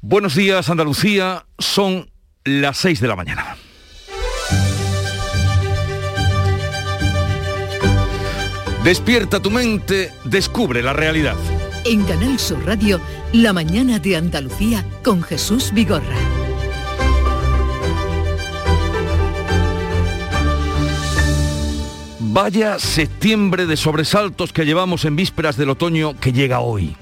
Buenos días Andalucía, son las 6 de la mañana. Despierta tu mente, descubre la realidad. En Canal Sur Radio, La mañana de Andalucía con Jesús Vigorra. Vaya septiembre de sobresaltos que llevamos en vísperas del otoño que llega hoy.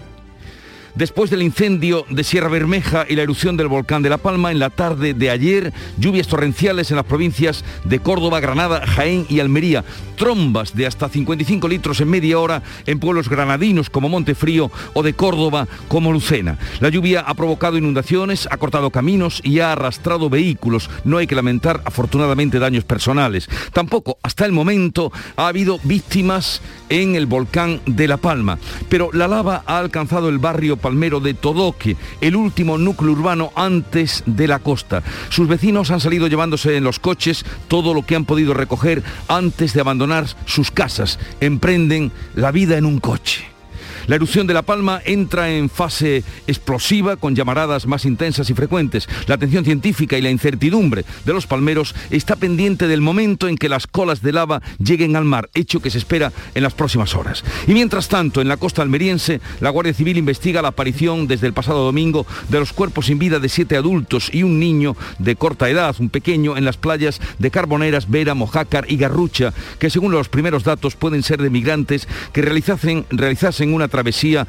Después del incendio de Sierra Bermeja y la erupción del volcán de La Palma, en la tarde de ayer, lluvias torrenciales en las provincias de Córdoba, Granada, Jaén y Almería. Trombas de hasta 55 litros en media hora en pueblos granadinos como Montefrío o de Córdoba como Lucena. La lluvia ha provocado inundaciones, ha cortado caminos y ha arrastrado vehículos. No hay que lamentar afortunadamente daños personales. Tampoco hasta el momento ha habido víctimas en el volcán de La Palma. Pero la lava ha alcanzado el barrio palmero de Todoque, el último núcleo urbano antes de la costa. Sus vecinos han salido llevándose en los coches todo lo que han podido recoger antes de abandonar sus casas. Emprenden la vida en un coche. La erupción de La Palma entra en fase explosiva con llamaradas más intensas y frecuentes. La atención científica y la incertidumbre de los palmeros está pendiente del momento en que las colas de lava lleguen al mar, hecho que se espera en las próximas horas. Y mientras tanto, en la costa almeriense, la Guardia Civil investiga la aparición desde el pasado domingo de los cuerpos sin vida de siete adultos y un niño de corta edad, un pequeño, en las playas de Carboneras, Vera, Mojácar y Garrucha, que según los primeros datos pueden ser de migrantes que realizasen, realizasen una travesía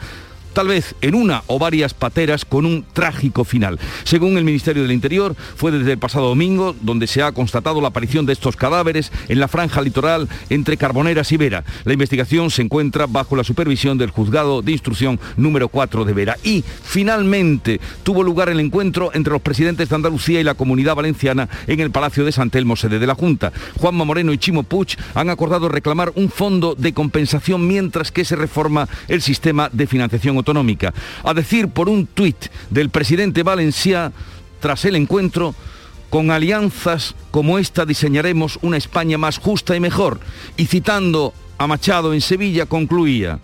tal vez en una o varias pateras con un trágico final. Según el Ministerio del Interior, fue desde el pasado domingo donde se ha constatado la aparición de estos cadáveres en la franja litoral entre Carboneras y Vera. La investigación se encuentra bajo la supervisión del juzgado de instrucción número 4 de Vera. Y finalmente tuvo lugar el encuentro entre los presidentes de Andalucía y la Comunidad Valenciana en el Palacio de San Telmo, sede de la Junta. Juanma Moreno y Chimo Puig han acordado reclamar un fondo de compensación mientras que se reforma el sistema de financiación a decir por un tuit del presidente Valencia, tras el encuentro, con alianzas como esta diseñaremos una España más justa y mejor. Y citando a Machado en Sevilla, concluía,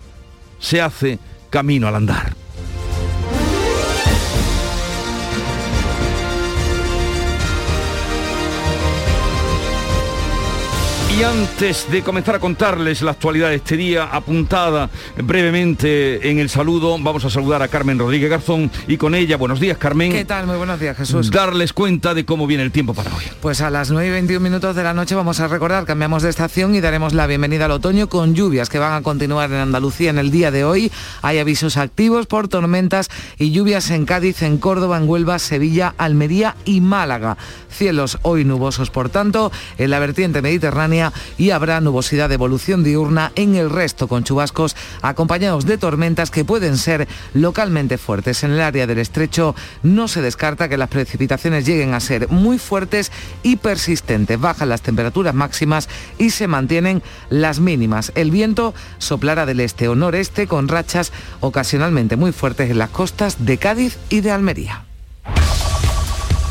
se hace camino al andar. Y antes de comenzar a contarles la actualidad de este día, apuntada brevemente en el saludo, vamos a saludar a Carmen Rodríguez Garzón y con ella, buenos días Carmen. ¿Qué tal? Muy buenos días Jesús. Darles cuenta de cómo viene el tiempo para hoy. Pues a las 9 y 21 minutos de la noche vamos a recordar, cambiamos de estación y daremos la bienvenida al otoño con lluvias que van a continuar en Andalucía en el día de hoy. Hay avisos activos por tormentas y lluvias en Cádiz, en Córdoba, en Huelva, Sevilla, Almería y Málaga. Cielos hoy nubosos, por tanto, en la vertiente mediterránea y habrá nubosidad de evolución diurna en el resto con chubascos acompañados de tormentas que pueden ser localmente fuertes. En el área del estrecho no se descarta que las precipitaciones lleguen a ser muy fuertes y persistentes. Bajan las temperaturas máximas y se mantienen las mínimas. El viento soplará del este o noreste con rachas ocasionalmente muy fuertes en las costas de Cádiz y de Almería.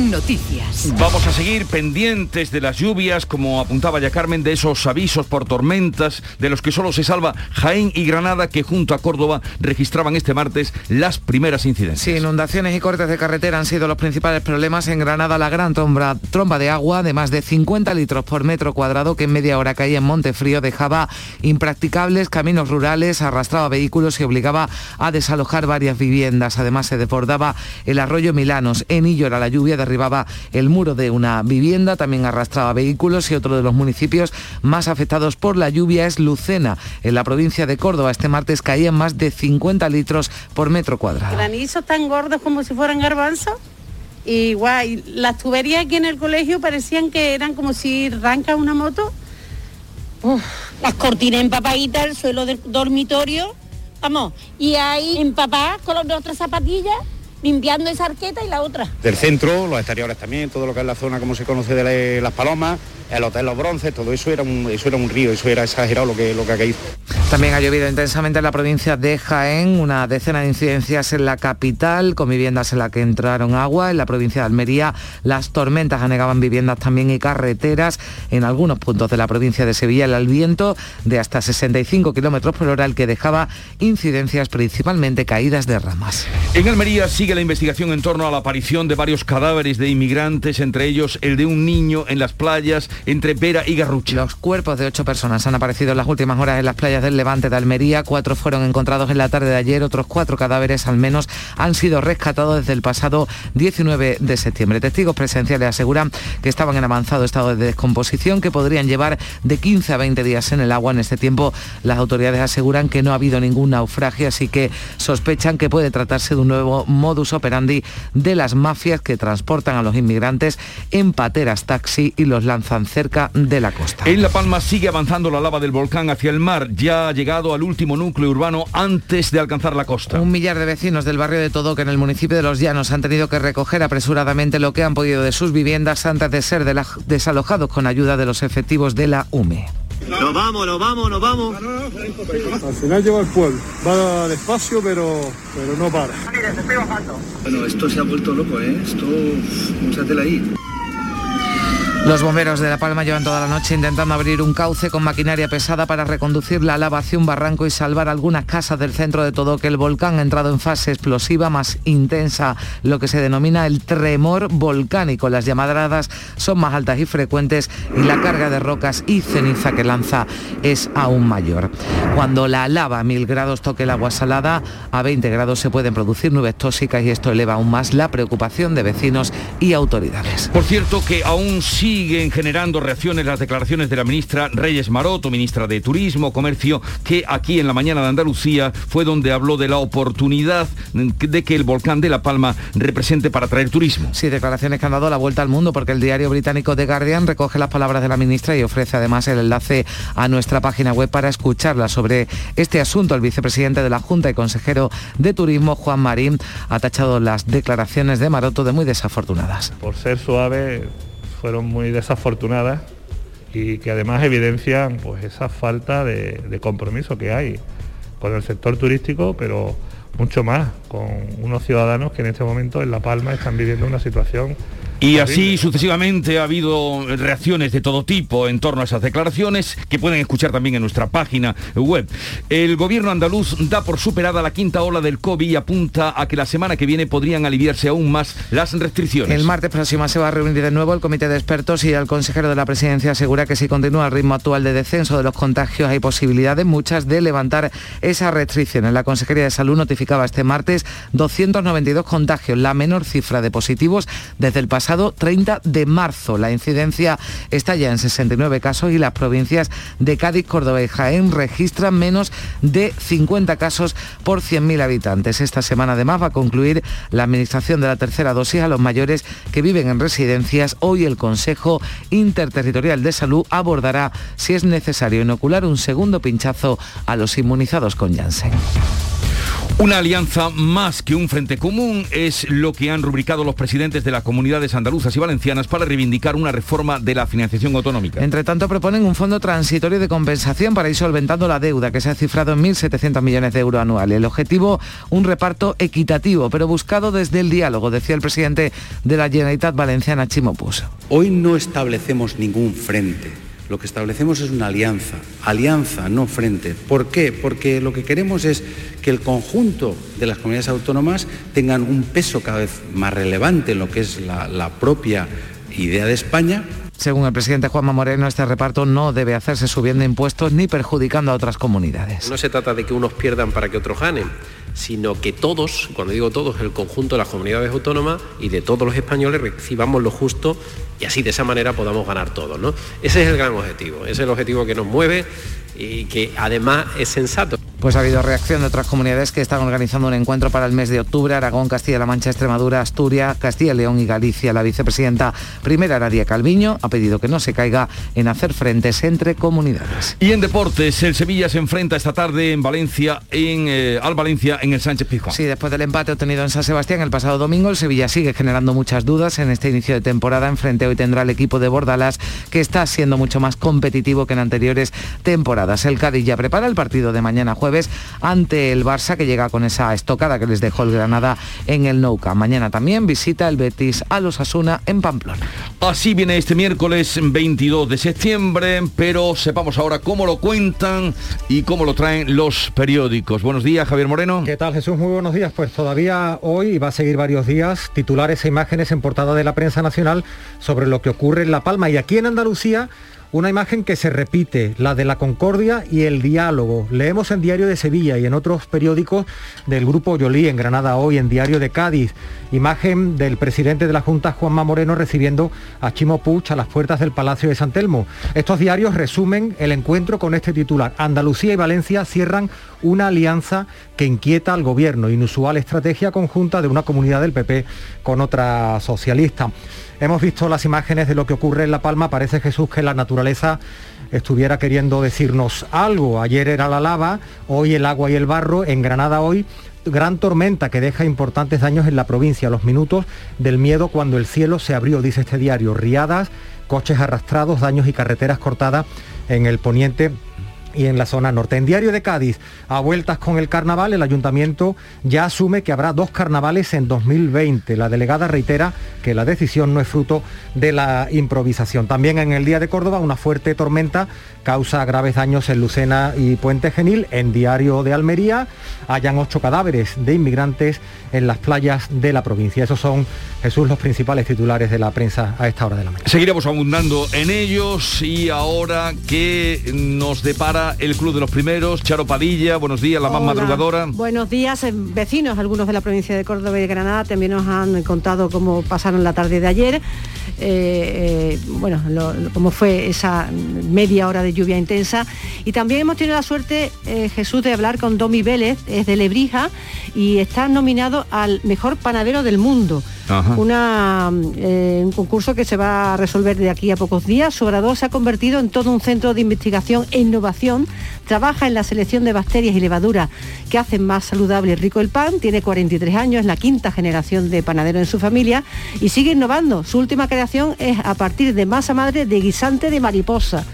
Noticias. Vamos a seguir pendientes de las lluvias, como apuntaba ya Carmen, de esos avisos por tormentas, de los que solo se salva Jaén y Granada, que junto a Córdoba registraban este martes las primeras incidencias. Sí, inundaciones y cortes de carretera han sido los principales problemas. En Granada, la gran tromba, tromba de agua de más de 50 litros por metro cuadrado que en media hora caía en Montefrío dejaba impracticables caminos rurales, arrastraba vehículos y obligaba a desalojar varias viviendas. Además, se desbordaba el arroyo Milanos. En Illora, la lluvia de derribaba el muro de una vivienda, también arrastraba vehículos y otro de los municipios más afectados por la lluvia es Lucena. En la provincia de Córdoba este martes caían más de 50 litros por metro cuadrado. Granizos tan gordos como si fueran garbanzos. Y guay, las tuberías aquí en el colegio parecían que eran como si arranca una moto. las cortinas empapaditas, el suelo del dormitorio, vamos, y ahí empapadas con las otras zapatillas limpiando esa arqueta y la otra. Del centro, los exteriores también, todo lo que es la zona como se conoce de Las Palomas, el Hotel Los Bronces, todo eso era un, eso era un río, eso era exagerado lo que, lo que hizo. También ha llovido intensamente en la provincia de Jaén, una decena de incidencias en la capital, con viviendas en las que entraron agua. En la provincia de Almería, las tormentas anegaban viviendas también y carreteras. En algunos puntos de la provincia de Sevilla, el viento de hasta 65 kilómetros por hora, el que dejaba incidencias principalmente caídas de ramas. En Almería sigue la investigación en torno a la aparición de varios cadáveres de inmigrantes, entre ellos el de un niño en las playas entre Vera y Garrucha. Los cuerpos de ocho personas han aparecido en las últimas horas en las playas del Levante de Almería. Cuatro fueron encontrados en la tarde de ayer, otros cuatro cadáveres al menos han sido rescatados desde el pasado 19 de septiembre. Testigos presenciales aseguran que estaban en avanzado estado de descomposición que podrían llevar de 15 a 20 días en el agua. En este tiempo las autoridades aseguran que no ha habido ningún naufragio, así que sospechan que puede tratarse de un nuevo modus operandi de las mafias que transportan a los inmigrantes en pateras taxi y los lanzan cerca de la costa. En La Palma sigue avanzando la lava del volcán hacia el mar. Ya ha llegado al último núcleo urbano antes de alcanzar la costa. Un millar de vecinos del barrio de Todo que en el municipio de Los Llanos han tenido que recoger apresuradamente lo que han podido de sus viviendas antes de ser desalojados con ayuda de los efectivos de la UME. Nos vamos, nos vamos, nos vamos. Al final lleva el pueblo. Va despacio, pero, pero no para. Bueno, esto se ha vuelto loco, ¿eh? Esto, la ahí. Los bomberos de La Palma llevan toda la noche intentando abrir un cauce con maquinaria pesada para reconducir la lava hacia un barranco y salvar algunas casas del centro de todo que el volcán ha entrado en fase explosiva más intensa, lo que se denomina el tremor volcánico. Las llamadas son más altas y frecuentes y la carga de rocas y ceniza que lanza es aún mayor. Cuando la lava a mil grados toque el agua salada, a 20 grados se pueden producir nubes tóxicas y esto eleva aún más la preocupación de vecinos y autoridades. Por cierto que aún sí siguen generando reacciones las declaraciones de la ministra Reyes Maroto, ministra de Turismo, Comercio, que aquí en la mañana de Andalucía fue donde habló de la oportunidad de que el volcán de La Palma represente para traer turismo. Sí, declaraciones que han dado la vuelta al mundo porque el diario británico The Guardian recoge las palabras de la ministra y ofrece además el enlace a nuestra página web para escucharla sobre este asunto. El vicepresidente de la Junta y consejero de Turismo, Juan Marín, ha tachado las declaraciones de Maroto de muy desafortunadas. Por ser suave, fueron muy desafortunadas y que además evidencian pues esa falta de, de compromiso que hay con el sector turístico, pero mucho más con unos ciudadanos que en este momento en La Palma están viviendo una situación y así sucesivamente ha habido reacciones de todo tipo en torno a esas declaraciones que pueden escuchar también en nuestra página web. El gobierno andaluz da por superada la quinta ola del COVID y apunta a que la semana que viene podrían aliviarse aún más las restricciones. El martes próximo se va a reunir de nuevo el comité de expertos y el consejero de la presidencia asegura que si continúa el ritmo actual de descenso de los contagios hay posibilidades muchas de levantar esas restricciones. La Consejería de Salud notificaba este martes 292 contagios, la menor cifra de positivos desde el pasado 30 de marzo. La incidencia está ya en 69 casos y las provincias de Cádiz, Córdoba y Jaén registran menos de 50 casos por 100.000 habitantes. Esta semana además va a concluir la administración de la tercera dosis a los mayores que viven en residencias. Hoy el Consejo Interterritorial de Salud abordará si es necesario inocular un segundo pinchazo a los inmunizados con Janssen. Una alianza más que un frente común es lo que han rubricado los presidentes de las comunidades andaluzas y valencianas para reivindicar una reforma de la financiación autonómica. Entre tanto, proponen un fondo transitorio de compensación para ir solventando la deuda, que se ha cifrado en 1.700 millones de euros anuales. El objetivo, un reparto equitativo, pero buscado desde el diálogo, decía el presidente de la Generalitat Valenciana, Chimo Puso. Hoy no establecemos ningún frente lo que establecemos es una alianza, alianza, no frente. ¿Por qué? Porque lo que queremos es que el conjunto de las comunidades autónomas tengan un peso cada vez más relevante en lo que es la, propia idea de España según el presidente Juanma Moreno, este reparto no debe hacerse subiendo impuestos ni perjudicando a otras comunidades. No se trata de que unos pierdan para que otros ganen sino que todos, cuando digo todos, el conjunto de las comunidades autónomas y de todos los españoles recibamos lo justo y así de esa manera podamos ganar todos. ¿no? Ese es el gran objetivo, ese es el objetivo que nos mueve y que además es sensato. Pues ha habido reacción de otras comunidades que están organizando un encuentro para el mes de octubre. Aragón, Castilla-La Mancha, Extremadura, Asturias, Castilla, León y Galicia. La vicepresidenta primera, Nadia Calviño, ha pedido que no se caiga en hacer frentes entre comunidades. Y en deportes, el Sevilla se enfrenta esta tarde en Valencia, en, eh, al Valencia, en el Sánchez Pizjuán. Sí, después del empate obtenido en San Sebastián el pasado domingo, el Sevilla sigue generando muchas dudas en este inicio de temporada. Enfrente hoy tendrá el equipo de Bordalas, que está siendo mucho más competitivo que en anteriores temporadas. El Cádiz ya prepara el partido de mañana jueves ante el Barça que llega con esa estocada que les dejó el Granada en el Nou Mañana también visita el Betis a los Asuna en Pamplona. Así viene este miércoles 22 de septiembre, pero sepamos ahora cómo lo cuentan y cómo lo traen los periódicos. Buenos días, Javier Moreno. ¿Qué tal, Jesús? Muy buenos días. Pues todavía hoy va a seguir varios días titulares e imágenes en portada de la prensa nacional sobre lo que ocurre en La Palma y aquí en Andalucía una imagen que se repite, la de la concordia y el diálogo. Leemos en Diario de Sevilla y en otros periódicos del Grupo Yolí, en Granada hoy, en Diario de Cádiz, imagen del presidente de la Junta, Juanma Moreno, recibiendo a Chimo Puig a las puertas del Palacio de San Telmo. Estos diarios resumen el encuentro con este titular. Andalucía y Valencia cierran una alianza que inquieta al gobierno, inusual estrategia conjunta de una comunidad del PP con otra socialista. Hemos visto las imágenes de lo que ocurre en La Palma. Parece Jesús que la naturaleza estuviera queriendo decirnos algo. Ayer era la lava, hoy el agua y el barro. En Granada hoy gran tormenta que deja importantes daños en la provincia. Los minutos del miedo cuando el cielo se abrió, dice este diario. Riadas, coches arrastrados, daños y carreteras cortadas en el poniente y en la zona norte. En Diario de Cádiz, a vueltas con el carnaval, el ayuntamiento ya asume que habrá dos carnavales en 2020. La delegada reitera que la decisión no es fruto de la improvisación. También en el día de Córdoba, una fuerte tormenta causa graves daños en Lucena y Puente Genil. En Diario de Almería hayan ocho cadáveres de inmigrantes en las playas de la provincia. Esos son, Jesús, los principales titulares de la prensa a esta hora de la mañana. Seguiremos abundando en ellos y ahora que nos depara el Club de los Primeros, Charo Padilla, buenos días, la más madrugadora. Buenos días, eh, vecinos, algunos de la provincia de Córdoba y de Granada también nos han contado cómo pasaron la tarde de ayer, eh, eh, bueno, cómo fue esa media hora de lluvia intensa. Y también hemos tenido la suerte, Jesús, de hablar con Domi Vélez, es de Lebrija, y está nominado al mejor panadero del mundo. Una, eh, un concurso que se va a resolver de aquí a pocos días. Su Obrador se ha convertido en todo un centro de investigación e innovación. Trabaja en la selección de bacterias y levaduras que hacen más saludable y rico el pan. Tiene 43 años, es la quinta generación de panadero en su familia y sigue innovando. Su última creación es a partir de masa madre de guisante de mariposa.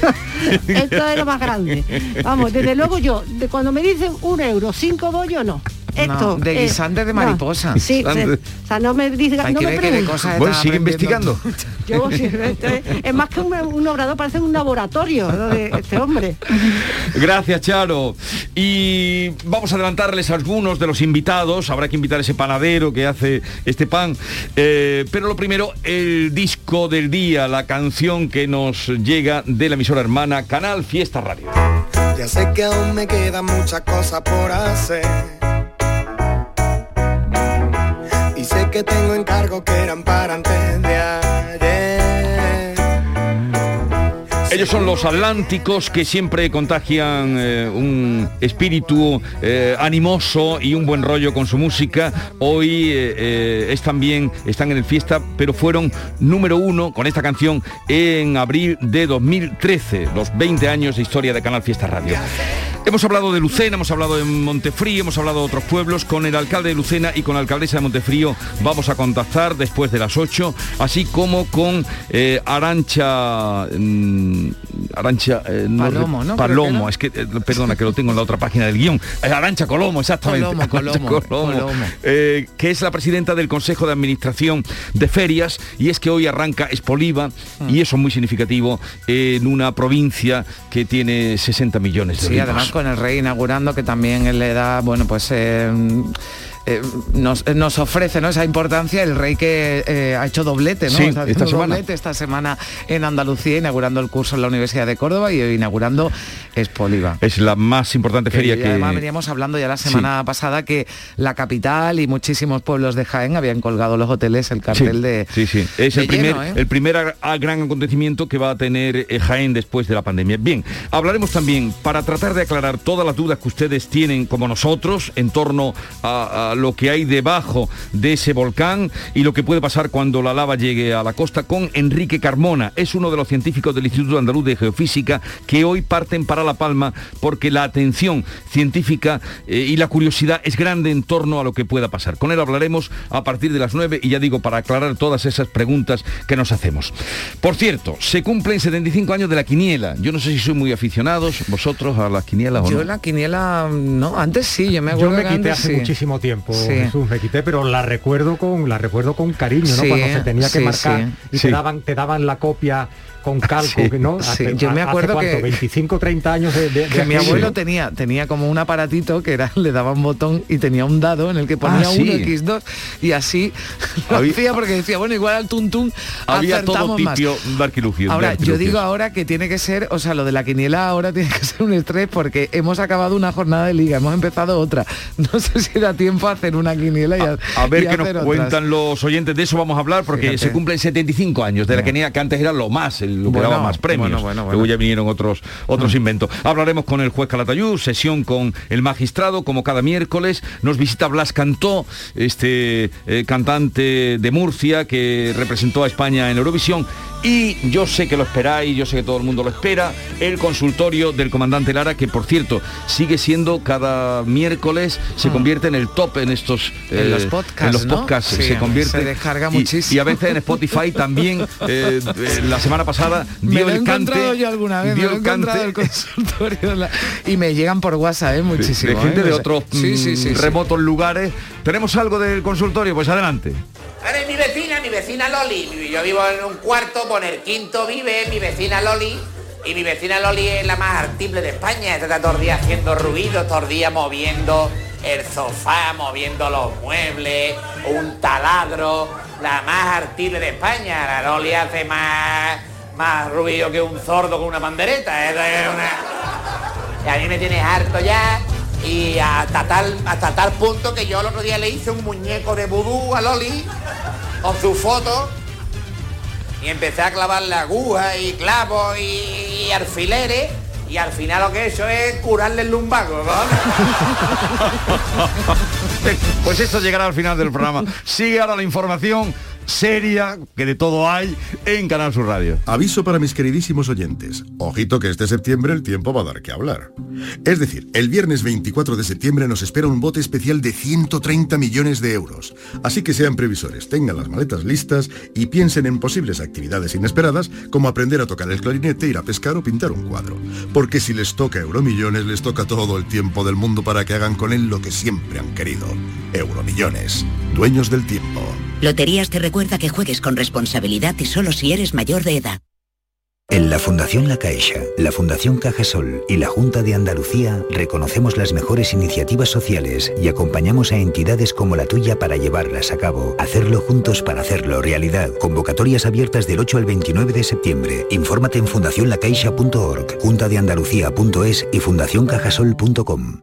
Esto es lo más grande. Vamos, desde luego yo, de cuando me dicen un euro, cinco bollos, no esto. de guisante de mariposa. sí, o sea, no me diga, no me Bueno, sigue investigando. Yo, es más que un, obrador, parece un laboratorio de este hombre. Gracias, Charo. Y vamos a adelantarles algunos de los invitados. Habrá que invitar a ese panadero que hace este pan. Eh, pero lo primero, el disco del día, la canción que nos llega de la emisora hermana Canal Fiesta Radio. Ya sé que aún me quedan muchas cosas por hacer que tengo encargos que eran para antes. Ellos son los atlánticos que siempre contagian eh, un espíritu eh, animoso y un buen rollo con su música. Hoy eh, es también, están en el fiesta, pero fueron número uno con esta canción en abril de 2013, los 20 años de historia de Canal Fiesta Radio. Hemos hablado de Lucena, hemos hablado de Montefrío, hemos hablado de otros pueblos. Con el alcalde de Lucena y con la alcaldesa de Montefrío vamos a contactar después de las 8, así como con eh, Arancha... Mm, Arancha... Eh, Palomo, ¿no? Palomo, es que, eh, perdona, que lo tengo en la otra página del guion. Arancha Colomo, exactamente. Colomo, Colomo, que es la presidenta del Consejo de Administración de Ferias y es que hoy arranca Espoliva y eso es muy significativo en una provincia que tiene 60 millones de sí, además con el rey inaugurando, que también le da, bueno, pues... Eh, eh, nos, eh, nos ofrece ¿no? esa importancia el rey que eh, ha hecho doblete, ¿no? Sí, Está esta semana. doblete esta semana en Andalucía, inaugurando el curso en la Universidad de Córdoba y inaugurando Espoliva. Es la más importante feria Y que... además veníamos hablando ya la semana pasada que la capital y muchísimos pueblos de Jaén habían colgado los hoteles el cartel sí, de sí, sí. Es el primer, lleno, ¿eh? el primer gran acontecimiento que va a tener Jaén después de la pandemia. Bien, hablaremos también para tratar de aclarar todas las dudas que ustedes tienen como nosotros en torno a, a lo que hay debajo de ese volcán y lo que puede pasar cuando la lava llegue a la costa con Enrique Carmona. Es uno de los científicos del Instituto Andaluz de Geofísica que hoy parten para La Palma porque la atención científica eh, y la curiosidad es grande en torno a lo que pueda pasar. Con él hablaremos a partir de las 9 y ya digo, para aclarar todas esas preguntas que nos hacemos. Por cierto, se cumplen 75 años de la quiniela. Yo no sé si sois muy aficionados vosotros a las quinielas o Yo no. la quiniela, no, antes sí, yo me Yo acuerdo me que quité antes hace sí. muchísimo tiempo, Sí. Jesús, me quité, pero la recuerdo con la recuerdo con cariño, ¿no? Cuando se tenía que marcar y Sí. te daban te daban la copia con calco, Sí, ¿no? sí. Hace- Yo me acuerdo cuánto, que- 25, 30 años de, de- de que mi abuelo tenía tenía como un aparatito que era le daba un botón y tenía un dado en el que ponía Ah, sí. 1 x2 y así lo hacía porque decía bueno igual al tuntún Había todo arquilugios. de Ahora, yo digo ahora que tiene que ser, o sea, lo de la quiniela ahora tiene que ser un estrés porque hemos acabado una jornada de liga, hemos empezado otra. No sé si da tiempo a hacer una quiniela y a, A ver y qué nos otras. cuentan los oyentes, de eso vamos a hablar, porque Fíjate. se cumplen 75 años de la quiniela, que antes era lo más, el- lo que Bueno, daba más premios. bueno. Luego ya vinieron otros, otros inventos. Hablaremos con el juez Calatayud, sesión con el magistrado, como cada miércoles. Nos visita Blas Cantó, este eh, cantante de Murcia que representó a España en Eurovisión. Y yo sé que lo esperáis, yo sé que todo el mundo lo espera, el consultorio del comandante Lara, que por cierto sigue siendo cada miércoles, se convierte en el top en estos En eh, los podcasts, en los ¿no? podcasts Sí, se convierte se descarga y- muchísimo. y a veces en Spotify también eh, eh, la semana pasada Me dio lo he el cante encontrado yo alguna vez, me dio lo el cante encontrado el consultorio de la- y me llegan por WhatsApp, ¿eh? de- muchísimo. de gente ¿eh? de sé. otros sí, sí, sí, mm, sí. remotos lugares tenemos algo del consultorio pues adelante mi vecina Loli. Yo vivo en un cuarto, por el quinto vive mi vecina Loli. Y mi vecina Loli es la más artible de España. Está todo el haciendo ruido, todo el moviendo el sofá, moviendo los muebles, un taladro. La más artible de España. La Loli hace más, más ruido que un sordo con una pandereta. Es a mí me tienes harto ya. Y hasta tal, hasta tal punto que yo el otro día le hice un muñeco de vudú a Loli con su foto y empecé a clavarle agujas y clavos y, alfileres y al final lo que he hecho es curarle el lumbago. pues esto llegará al final del programa sigue ahora la información seria que de todo hay en Canal Sur Radio Aviso para mis queridísimos oyentes. Ojito que este septiembre el tiempo va a dar que hablar. Es decir, el viernes 24 de septiembre nos espera un bote especial de 130 millones de euros. Así que sean previsores, tengan las maletas listas y piensen en posibles actividades inesperadas como aprender a tocar el clarinete, ir a pescar o pintar un cuadro. Porque si les toca Euromillones, les toca todo el tiempo del mundo para que hagan con él lo que siempre han querido. Euromillones, dueños del tiempo. Loterías te recuerda que juegues con responsabilidad y solo si eres mayor de edad. En la Fundación La Caixa, la Fundación Cajasol y la Junta de Andalucía reconocemos las mejores iniciativas sociales y acompañamos a entidades como la tuya para llevarlas a cabo. Hacerlo juntos para hacerlo realidad. Convocatorias abiertas del 8 al 29 de septiembre. Infórmate en fundacionlacaixa.org, juntadeandalucía.es y fundacioncajasol.com.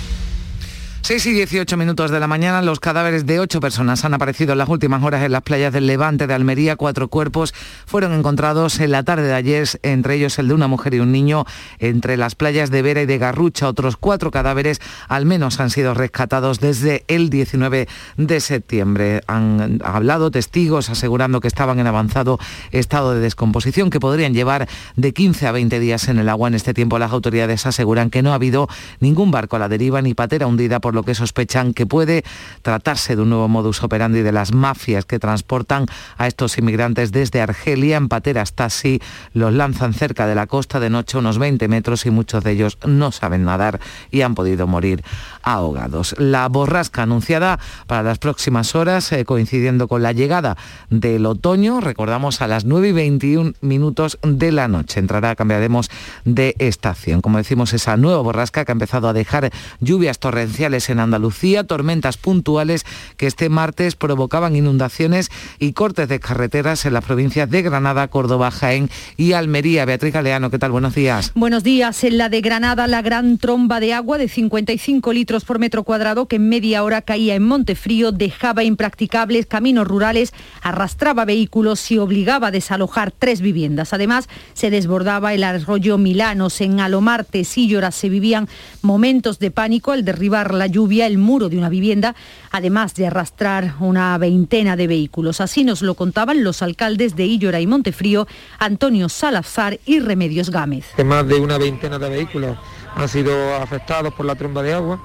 6 y 18 minutos de la mañana, los cadáveres de ocho personas han aparecido en las últimas horas en las playas del Levante de Almería. Cuatro cuerpos fueron encontrados en la tarde de ayer, entre ellos el de una mujer y un niño, entre las playas de Vera y de Garrucha. Otros cuatro cadáveres al menos han sido rescatados desde el 19 de septiembre. Han hablado testigos asegurando que estaban en avanzado estado de descomposición, que podrían llevar de 15 a 20 días en el agua. En este tiempo las autoridades aseguran que no ha habido ningún barco a la deriva ni patera hundida, por lo lo que sospechan que puede tratarse de un nuevo modus operandi de las mafias que transportan a estos inmigrantes desde Argelia en pateras taxi, los lanzan cerca de la costa de noche unos 20 metros y muchos de ellos no saben nadar y han podido morir ahogados. La borrasca anunciada para las próximas horas, eh, coincidiendo con la llegada del otoño, recordamos a las 9 y 21 minutos de la noche. Entrará, cambiaremos de estación. Como decimos, esa nueva borrasca que ha empezado a dejar lluvias torrenciales en Andalucía, tormentas puntuales que este martes provocaban inundaciones y cortes de carreteras en las provincias de Granada, Córdoba, Jaén y Almería. Beatriz Galeano, ¿qué tal? Buenos días. Buenos días. En la de Granada, la gran tromba de agua de 55 litros por metro cuadrado que en media hora caía en Montefrío dejaba impracticables caminos rurales, arrastraba vehículos y obligaba a desalojar tres viviendas. Además, se desbordaba el arroyo Milanos. En Alomarte, Síllora, se vivían momentos de pánico al derribar la lluvia el muro de una vivienda, además de arrastrar una veintena de vehículos. Así nos lo contaban los alcaldes de Íllora y Montefrío, Antonio Salazar y Remedios Gámez. más de una veintena de vehículos han sido afectados por la tromba de agua,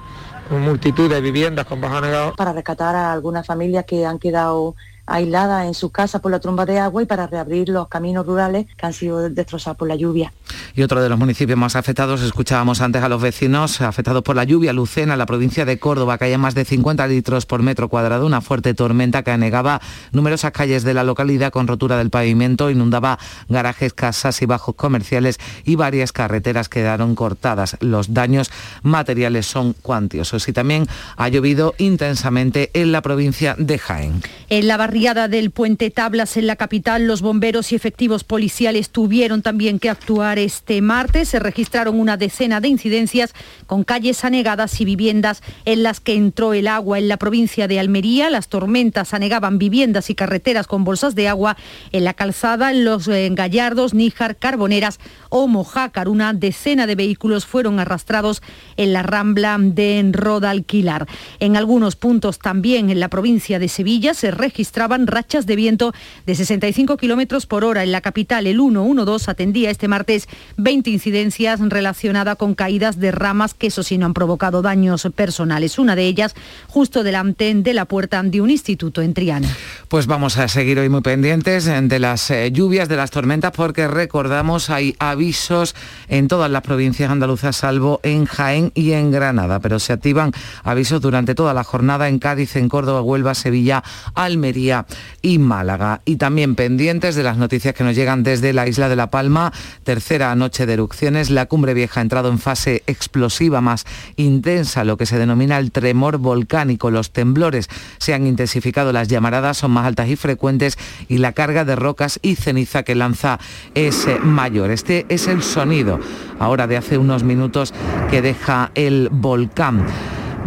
multitud de viviendas con baja negado. Para rescatar a algunas familias que han quedado aislada en su casa por la tromba de agua y para reabrir los caminos rurales que han sido destrozados por la lluvia. Y otro de los municipios más afectados, escuchábamos antes a los vecinos afectados por la lluvia, Lucena, la provincia de Córdoba, que haya más de 50 litros por metro cuadrado, una fuerte tormenta que anegaba numerosas calles de la localidad con rotura del pavimento, inundaba garajes, casas y bajos comerciales y varias carreteras quedaron cortadas. Los daños materiales son cuantiosos y también ha llovido intensamente en la provincia de Jaén. En la barriada del Puente Tablas en la capital, los bomberos y efectivos policiales tuvieron también que actuar este martes. Se registraron una decena de incidencias con calles anegadas y viviendas en las que entró el agua en la provincia de Almería. Las tormentas anegaban viviendas y carreteras con bolsas de agua en la calzada, en los eh, Gallardos, Níjar, Carboneras o Mojácar. Una decena de vehículos fueron arrastrados en la rambla de Enroda Alquilar. En algunos puntos también en la provincia de Sevilla se registraron rachas de viento de 65 kilómetros por hora. En la capital, el 112 atendía este martes 20 incidencias relacionadas con caídas de ramas que, eso sí, no han provocado daños personales. Una de ellas justo delante de la puerta de un instituto en Triana. Pues vamos a seguir hoy muy pendientes de las eh, lluvias, de las tormentas, porque recordamos hay avisos en todas las provincias andaluzas, salvo en Jaén y en Granada, pero se activan avisos durante toda la jornada en Cádiz, en Córdoba, Huelva, Sevilla, Almería y Málaga. Y también pendientes de las noticias que nos llegan desde la isla de La Palma, tercera noche de erupciones, la cumbre vieja ha entrado en fase explosiva más intensa, lo que se denomina el tremor volcánico. Los temblores se han intensificado, las llamaradas son más altas y frecuentes y la carga de rocas y ceniza que lanza es eh, mayor. Este es el sonido ahora de hace unos minutos que deja el volcán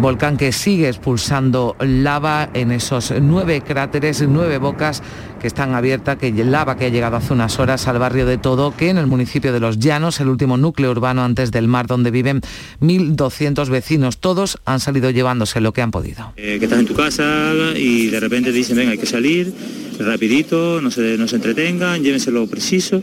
volcán que sigue expulsando lava en esos nueve cráteres, nueve bocas que están abiertas, que lava que ha llegado hace unas horas al barrio de Todoque, en el municipio de Los Llanos, el último núcleo urbano antes del mar, donde viven 1.200 vecinos. Todos han salido llevándose lo que han podido. Eh, que estás en tu casa y de repente te dicen, venga, hay que salir, rapidito, no se, no se entretengan, llévense lo preciso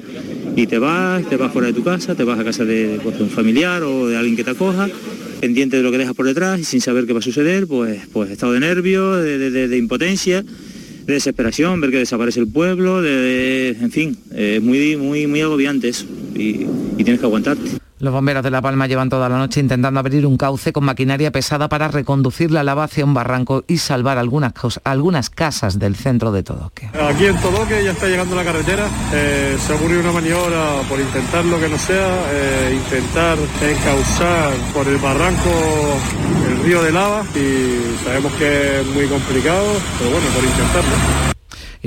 y te vas, te vas fuera de tu casa, te vas a casa de, pues, de un familiar o de alguien que te acoja pendiente de lo que dejas por detrás y sin saber qué va a suceder, pues, pues estado de nervio, de, impotencia, de desesperación, ver que desaparece el pueblo, de, en fin, es muy, muy, muy agobiante eso y, y tienes que aguantarte. Los bomberos de La Palma llevan toda la noche intentando abrir un cauce con maquinaria pesada para reconducir la lava hacia un barranco y salvar algunas, algunas casas del centro de Todoque. Aquí en Todoque ya está llegando la carretera, eh, se ocurrió una maniobra por intentar lo que no sea, eh, intentar encauzar por el barranco el río de lava y sabemos que es muy complicado, pero bueno, por intentarlo.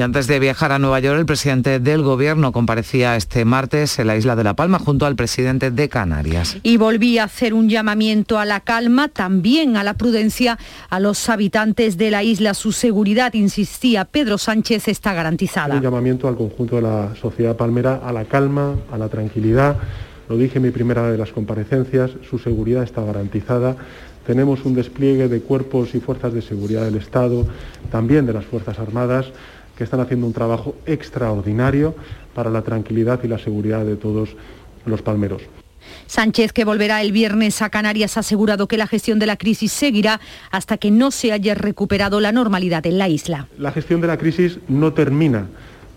Y antes de viajar a Nueva York, el presidente del Gobierno comparecía este martes en la isla de La Palma junto al presidente de Canarias. Y volvía a hacer un llamamiento a la calma, también a la prudencia a los habitantes de la isla. Su seguridad, insistía Pedro Sánchez, está garantizada. Un llamamiento al conjunto de la sociedad palmera a la calma, a la tranquilidad. Lo dije en mi primera de las comparecencias, su seguridad está garantizada. Tenemos un despliegue de cuerpos y fuerzas de seguridad del Estado, también de las Fuerzas Armadas, que están haciendo un trabajo extraordinario para la tranquilidad y la seguridad de todos los palmeros. Sánchez, que volverá el viernes a Canarias, ha asegurado que la gestión de la crisis seguirá hasta que no se haya recuperado la normalidad en la isla. La gestión de la crisis no termina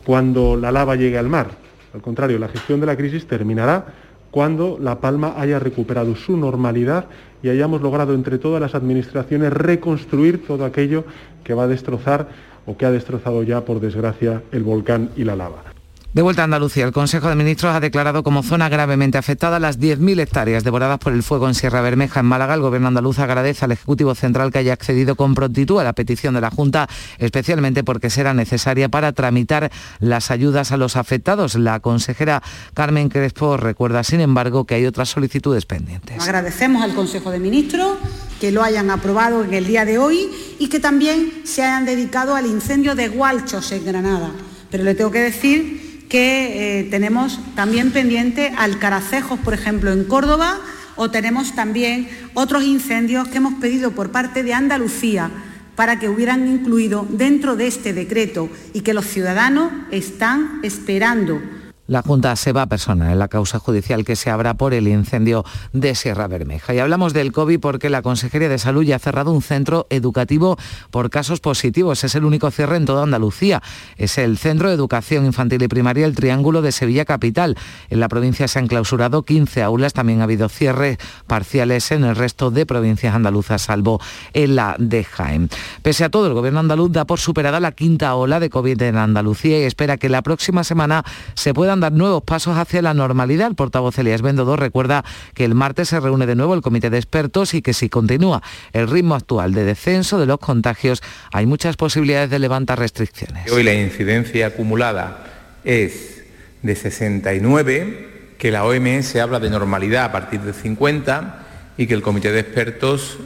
cuando la lava llegue al mar. Al contrario, la gestión de la crisis terminará cuando La Palma haya recuperado su normalidad y hayamos logrado entre todas las administraciones reconstruir todo aquello que va a destrozar o que ha destrozado ya, por desgracia, el volcán y la lava. De vuelta a Andalucía, el Consejo de Ministros ha declarado como zona gravemente afectada las 10.000 hectáreas devoradas por el fuego en Sierra Bermeja, en Málaga. El Gobierno andaluz agradece al Ejecutivo Central que haya accedido con prontitud a la petición de la Junta, especialmente porque será necesaria para tramitar las ayudas a los afectados. La consejera Carmen Crespo recuerda, sin embargo, que hay otras solicitudes pendientes. Agradecemos al Consejo de Ministros que lo hayan aprobado en el día de hoy y que también se hayan dedicado al incendio de Gualchos en Granada. Pero le tengo que decir que eh, tenemos también pendiente Alcaracejos, por ejemplo, en Córdoba, o tenemos también otros incendios que hemos pedido por parte de Andalucía para que hubieran incluido dentro de este decreto y que los ciudadanos están esperando la Junta se va a personar en la causa judicial que se abra por el incendio de Sierra Bermeja. Y hablamos del COVID porque la Consejería de Salud ya ha cerrado un centro educativo por casos positivos. Es el único cierre en toda Andalucía. Es el Centro de Educación Infantil y Primaria El Triángulo de Sevilla Capital. En la provincia se han clausurado 15 aulas. También ha habido cierres parciales en el resto de provincias andaluzas, salvo en la de Jaén. Pese a todo, el Gobierno andaluz da por superada la quinta ola de COVID en Andalucía y espera que la próxima semana se pueda dar nuevos pasos hacia la normalidad. El portavoz Elías Bendodo recuerda que el martes se reúne de nuevo el comité de expertos y que si continúa el ritmo actual de descenso de los contagios, hay muchas posibilidades de levantar restricciones. Hoy la incidencia acumulada es de 69, que la OMS habla de normalidad a partir de 50 y que el comité de expertos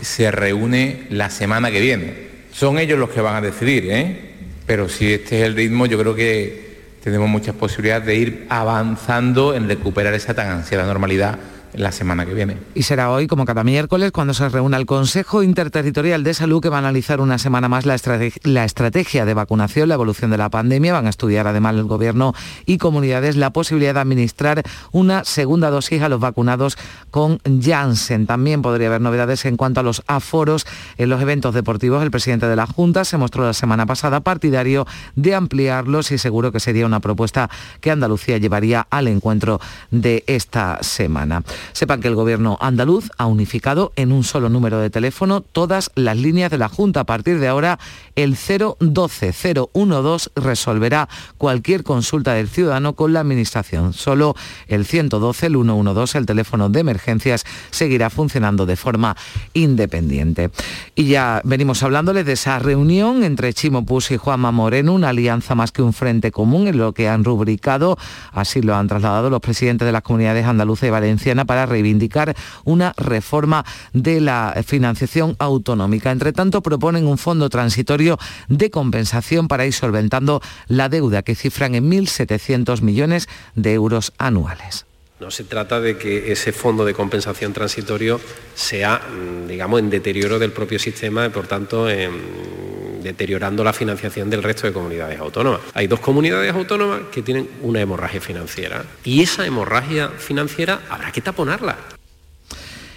se reúne la semana que viene. Son ellos los que van a decidir, ¿eh? pero si este es el ritmo, yo creo que tenemos muchas posibilidades de ir avanzando en recuperar esa tan ansiada normalidad la semana que viene. Y será hoy, como cada miércoles, cuando se reúna el Consejo Interterritorial de Salud, que va a analizar una semana más la, la, estrategia de vacunación, la evolución de la pandemia. Van a estudiar además el Gobierno y comunidades la posibilidad de administrar una segunda dosis a los vacunados con Janssen. También podría haber novedades en cuanto a los aforos en los eventos deportivos. El presidente de la Junta se mostró la semana pasada partidario de ampliarlos y seguro que sería una propuesta que Andalucía llevaría al encuentro de esta semana. Sepan que el gobierno andaluz ha unificado en un solo número de teléfono todas las líneas de la Junta. A partir de ahora, el 012-012 resolverá cualquier consulta del ciudadano con la Administración. Solo el 112, el 112, el teléfono de emergencias, seguirá funcionando de forma independiente. Y ya venimos hablándoles de esa reunión entre Chimo Pus y Juanma Moreno, una alianza más que un frente común en lo que han rubricado, así lo han trasladado los presidentes de las comunidades andaluza y valenciana para reivindicar una reforma de la financiación autonómica. Entre tanto, proponen un fondo transitorio de compensación para ir solventando la deuda que cifran en 1.700 millones de euros anuales. No se trata de que ese fondo de compensación transitorio sea, mm, digamos, en deterioro del propio sistema y, por tanto, deteriorando la financiación del resto de comunidades autónomas. Hay dos comunidades autónomas que tienen una hemorragia financiera y esa hemorragia financiera habrá que taponarla.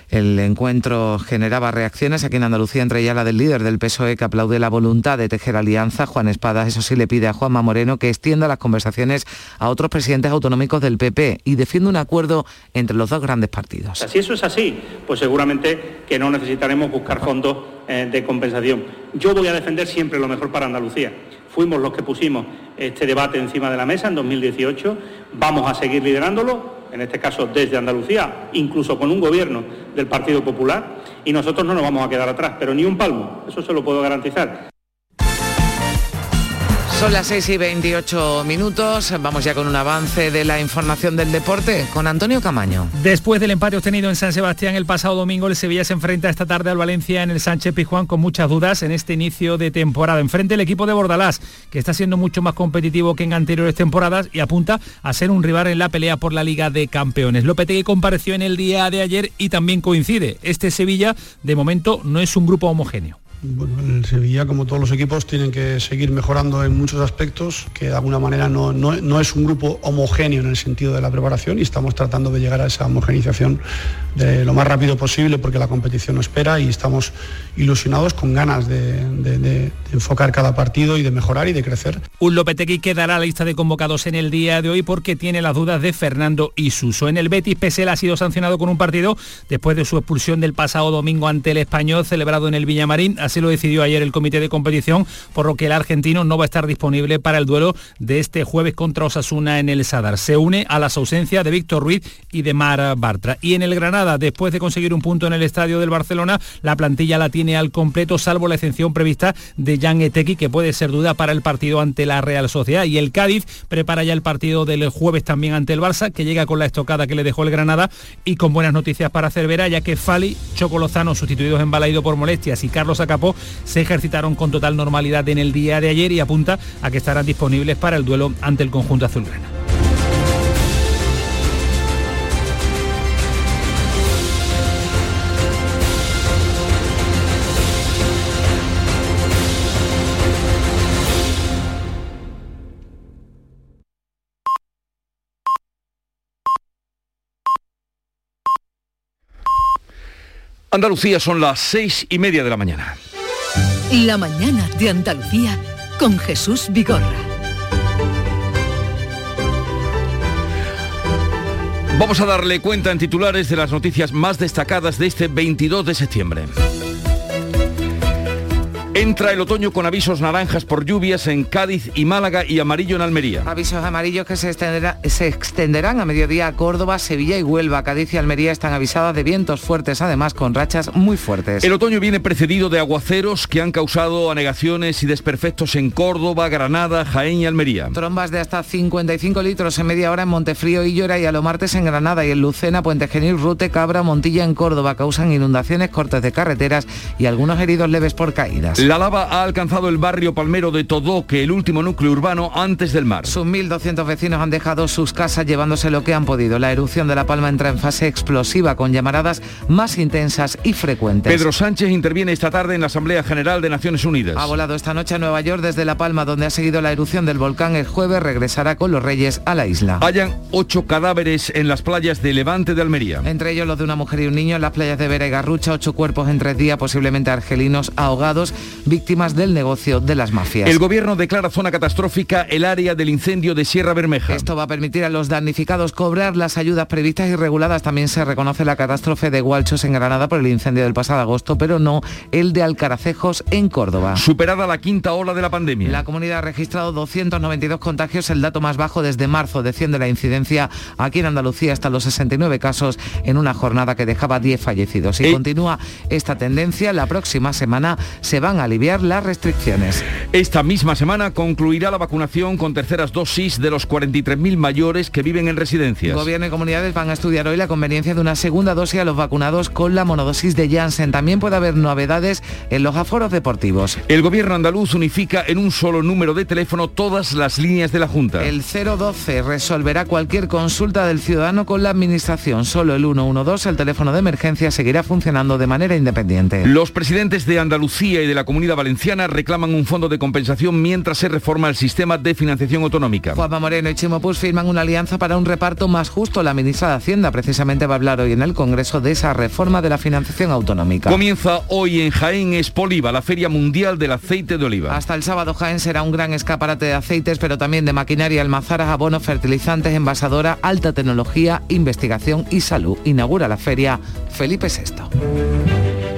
El encuentro generaba reacciones aquí en Andalucía, entre ellas la del líder del PSOE, que aplaude la voluntad de tejer alianza. Juan Espadas, eso sí, le pide a Juanma Moreno que extienda las conversaciones a otros presidentes autonómicos del PP y defiende un acuerdo entre los dos grandes partidos. Si eso es así, pues seguramente que no necesitaremos buscar fondos eh, de compensación. Yo voy a defender siempre lo mejor para Andalucía. Fuimos los que pusimos este debate encima de la mesa en 2018. Vamos a seguir liderándolo en este caso desde Andalucía, incluso con un gobierno del Partido Popular, y nosotros no nos vamos a quedar atrás, pero ni un palmo, eso se lo puedo garantizar. Son las 6 y 28 minutos. Vamos ya con un avance de la información del deporte con Antonio Camaño. Después del empate obtenido en San Sebastián el pasado domingo, el Sevilla se enfrenta esta tarde al Valencia en el Sánchez Pizjuán con muchas dudas en este inicio de temporada. Enfrente el equipo de Bordalás, que está siendo mucho más competitivo que en anteriores temporadas y apunta a ser un rival en la pelea por la Liga de Campeones. Lopetegui compareció en el día de ayer y también coincide. Este Sevilla, de momento, no es un grupo homogéneo. Bueno, el Sevilla, como todos los equipos, tienen que seguir mejorando en muchos aspectos, que de alguna manera no, no, no, es un grupo homogéneo en el sentido de la preparación y estamos tratando de llegar a esa homogenización de lo más rápido posible porque la competición no espera y estamos ilusionados con ganas de, enfocar cada partido y de mejorar y de crecer. Un Lopetegui quedará a la lista de convocados en el día de hoy porque tiene las dudas de Fernando Isuso. En el Betis, Pesel ha sido sancionado con un partido después de su expulsión del pasado domingo ante el Español celebrado en el Villamarín Así lo decidió ayer el comité de competición, por lo que el argentino no va a estar disponible para el duelo de este jueves contra Osasuna en el Sadar. Se une a las ausencias de Víctor Ruiz y de Mar Bartra. Y en el Granada, después de conseguir un punto en el estadio del Barcelona, la plantilla la tiene al completo, salvo la excepción prevista de Jan Etequi, que puede ser duda para el partido ante la Real Sociedad. Y el Cádiz prepara ya el partido del jueves también ante el Barça, que llega con la estocada que le dejó el Granada y con buenas noticias para Cervera, ya que Fali, Choco Lozano, sustituidos en Balaido por molestias, y Carlos Se ejercitaron con total normalidad en el día de ayer y apunta a que estarán disponibles para el duelo ante el conjunto azulgrana. Andalucía son las seis y media de la mañana. La mañana de Andalucía con Jesús Vigorra. Vamos a darle cuenta en titulares de las noticias más destacadas de este 22 de septiembre. Entra el otoño con avisos naranjas por lluvias en Cádiz y Málaga y amarillo en Almería. Avisos amarillos que se, se, extenderán a mediodía a Córdoba, Sevilla y Huelva. Cádiz y Almería están avisadas de vientos fuertes, además con rachas muy fuertes. El otoño viene precedido de aguaceros que han causado anegaciones y desperfectos en Córdoba, Granada, Jaén y Almería. Trombas de hasta 55 litros en media hora en Montefrío, Illora y Alomartes en Granada y en Lucena, Puente Genil, Rute, Cabra, Montilla en Córdoba. Causan inundaciones, cortes de carreteras y algunos heridos leves por caídas. La lava ha alcanzado el barrio palmero de Todoque, el último núcleo urbano antes del mar. Sus 1.200 vecinos han dejado sus casas llevándose lo que han podido. La erupción de La Palma entra en fase explosiva con llamaradas más intensas y frecuentes. Pedro Sánchez interviene esta tarde en la Asamblea General de Naciones Unidas. Ha volado esta noche a Nueva York desde La Palma, donde ha seguido la erupción del volcán. El jueves regresará con los reyes a la isla. Hayan ocho cadáveres en las playas de Levante de Almería. Entre ellos los de una mujer y un niño en las playas de Vera y Garrucha. Ocho cuerpos en tres días, posiblemente argelinos ahogados, víctimas del negocio de las mafias. El gobierno declara zona catastrófica el área del incendio de Sierra Bermeja. Esto va a permitir a los damnificados cobrar las ayudas previstas y reguladas. También se reconoce la catástrofe de Gualchos en Granada por el incendio del pasado agosto, pero no el de Alcaracejos en Córdoba. Superada la quinta ola de la pandemia. La comunidad ha registrado 292 contagios, el dato más bajo desde marzo. Desciende la incidencia aquí en Andalucía hasta los 69 casos en una jornada que dejaba 10 fallecidos. Y eh. continúa esta tendencia, la próxima semana se van a aliviar las restricciones. Esta misma semana concluirá la vacunación con terceras dosis de los 43.000 mayores que viven en residencias. Gobierno y comunidades van a estudiar hoy la conveniencia de una segunda dosis a los vacunados con la monodosis de Janssen. También puede haber novedades en los aforos deportivos. El gobierno andaluz unifica en un solo número de teléfono todas las líneas de la Junta. El 012 resolverá cualquier consulta del ciudadano con la administración. Solo el 112, el teléfono de emergencia, seguirá funcionando de manera independiente. Los presidentes de Andalucía y de la Comunidad Valenciana reclaman un fondo de compensación mientras se reforma el sistema de financiación autonómica. Juanma Moreno y Chimo Puig firman una alianza para un reparto más justo. La ministra de Hacienda precisamente va a hablar hoy en el Congreso de esa reforma de la financiación autonómica. Comienza hoy en Jaén Espoliva, la Feria Mundial del Aceite de Oliva. Hasta el sábado Jaén será un gran escaparate de aceites, pero también de maquinaria, almazaras, abonos, fertilizantes, envasadora, alta tecnología, investigación y salud. Inaugura la feria Felipe VI.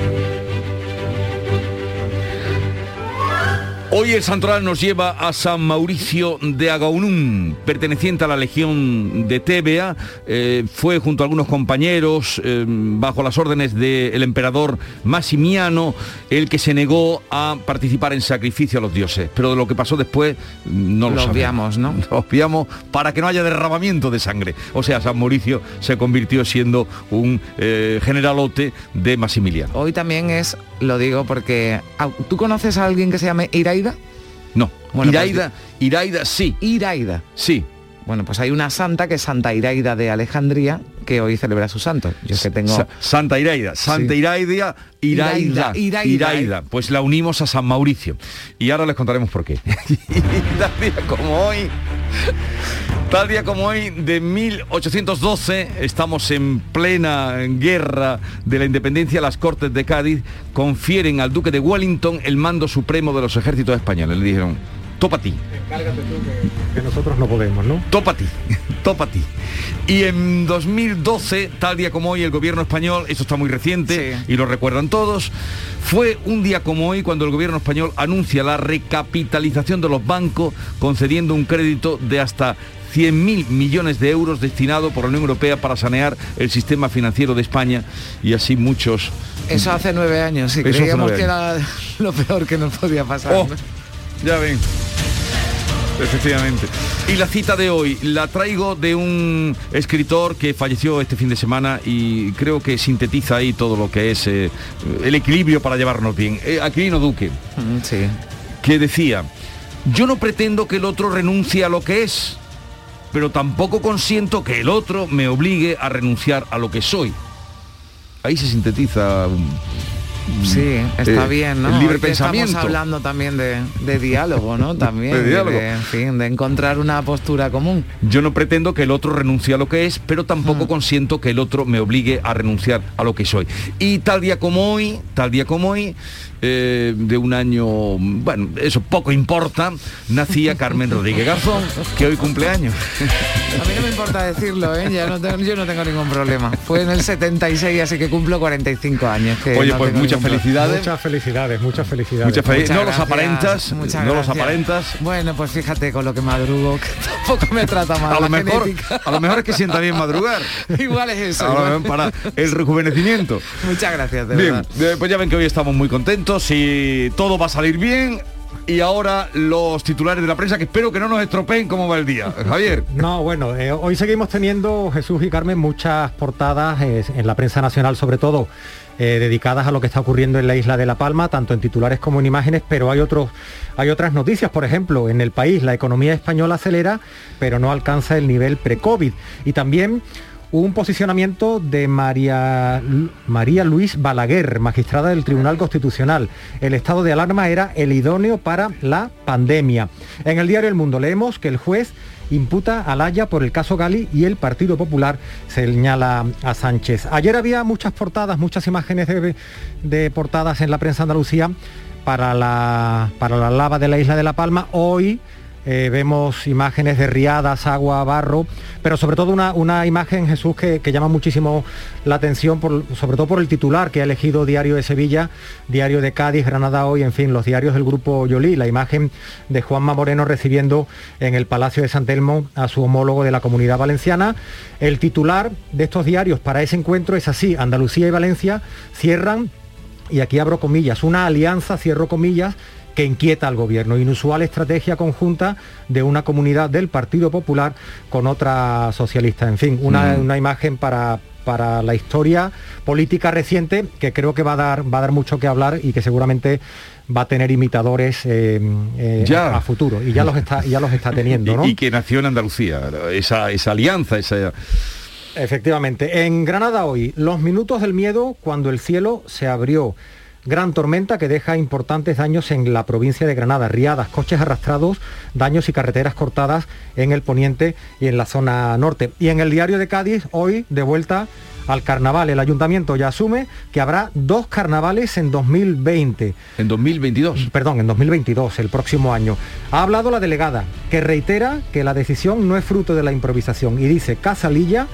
Hoy el santoral nos lleva a San Mauricio de Agaunum, perteneciente a la Legión de Tébea. Eh, fue junto a algunos compañeros, eh, bajo las órdenes del emperador Massimiano, el que se negó a participar en sacrificio a los dioses. Pero de lo que pasó después no lo, lo obviamos, ¿no? Lo obviamos para que no haya derramamiento de sangre. O sea, San Mauricio se convirtió siendo un eh, generalote de Maximiliano. Hoy también es, lo digo porque... ¿Tú conoces a alguien que se llame Iraida? No. Bueno, Iraida, pues, Iraida sí. Iraida. Sí. Bueno, pues hay una santa que es Santa Iraida de Alejandría, que hoy celebra su santo. Yo es que tengo... Sa- Santa Iraida, Santa Sí. Iraida, Iraida, Iraida, Iraida, Iraida. Pues la unimos a San Mauricio. Y ahora les contaremos por qué. Tal día como hoy, tal día como hoy de 1812, estamos en plena guerra de la independencia. Las Cortes de Cádiz confieren al duque de Wellington el mando supremo de los ejércitos españoles. Le dijeron, topa a ti. que nosotros no podemos, ¿no? Topa a ti, topa a ti. Y en 2012, tal día como hoy, el gobierno español, esto está muy reciente y lo recuerdan todos, fue un día como hoy cuando el gobierno español anuncia la recapitalización de los bancos concediendo un crédito de hasta 100.000 millones de euros destinado por la Unión Europea para sanear el sistema financiero de España y así muchos... Eso hace nueve años y Eso hace creíamos que era lo peor que nos podía pasar. Oh, ¿no? Ya ven. Efectivamente. Y la cita de hoy la traigo de un escritor que falleció este fin de semana y creo que sintetiza ahí todo lo que es eh, el equilibrio para llevarnos bien. Eh, Aquilino Duque, que decía, yo no pretendo que el otro renuncie a lo que es, pero tampoco consiento que el otro me obligue a renunciar a lo que soy. Ahí se sintetiza... mm, Sí, está eh, bien, ¿no? El libre pensamiento. Estamos hablando también de, de diálogo, ¿no? También. De diálogo. en fin, de encontrar una postura común. Yo no pretendo que el otro renuncie a lo que es, pero tampoco consiento que el otro me obligue a renunciar a lo que soy. Y tal día como hoy, tal día como hoy, eh, de un año, bueno, eso poco importa, nacía Carmen Rodríguez Garzón, que hoy cumpleaños. A mí no me importa decirlo, ¿eh? Ya no tengo- yo no tengo ningún problema. Fue en el 76, así que cumplo 45 años. que Oye, no pues muchas felicidades. Muchas felicidades, muchas felicidades. Muchas felicidades. Muchas No los aparentas, muchas no los aparentas. Bueno, pues fíjate con lo que madrugo, que tampoco me trata mal. A lo, la mejor, genética. a lo mejor es que sienta bien madrugar. Igual es eso. A lo igual. mejor para el rejuvenecimiento. Muchas gracias, de Bien, verdad. eh, pues ya ven que hoy estamos muy contentos y todo va a salir bien. Y ahora los titulares de la prensa que espero que no nos estropeen cómo va el día. Javier. No, bueno, eh, hoy seguimos teniendo, Jesús y Carmen, muchas portadas eh, en la prensa nacional, sobre todo eh, dedicadas a lo que está ocurriendo en la isla de La Palma, tanto en titulares como en imágenes, pero hay otros, hay otras noticias, por ejemplo, en el país la economía española acelera, pero no alcanza el nivel pre-COVID. Y también un posicionamiento de María, María Luis Balaguer, magistrada del Tribunal Constitucional. El estado de alarma era el idóneo para la pandemia. En el diario El Mundo leemos que el juez imputa a Laya por el caso Gali y el Partido Popular señala a Sánchez. Ayer había muchas portadas, muchas imágenes de, de portadas en la prensa andalucía para la, para la lava de la isla de La Palma. Hoy eh, vemos imágenes de riadas, agua, barro, pero sobre todo una, una imagen, Jesús, que, llama muchísimo la atención, por- sobre todo por el titular que ha elegido Diario de Sevilla, Diario de Cádiz, Granada Hoy, en fin, los diarios del grupo Yolí, la imagen de Juanma Moreno recibiendo en el Palacio de San Telmo a su homólogo de la Comunidad Valenciana. El titular de estos diarios para ese encuentro es así, Andalucía y Valencia cierran y aquí abro comillas, una alianza, cierro comillas, que inquieta al gobierno. Inusual estrategia conjunta de una comunidad del Partido Popular con otra socialista. En fin, una, Mm. una imagen para para la historia política reciente que creo que va a dar va a dar mucho que hablar y que seguramente va a tener imitadores eh, eh, Ya. a, futuro y ya los está ya los está teniendo ¿no? Y, y que nació en Andalucía. Esa, esa alianza, esa... Efectivamente. En Granada hoy, los minutos del miedo cuando el cielo se abrió. Gran tormenta que deja importantes daños en la provincia de Granada, riadas, coches arrastrados, daños y carreteras cortadas en el poniente y en la zona norte. Y en el diario de Cádiz, hoy de vuelta al carnaval. El ayuntamiento ya asume que habrá dos carnavales en 2020. En 2022. Perdón, en 2022, el próximo año. Ha hablado la delegada, que reitera que la decisión no es fruto de la improvisación y dice Casalilla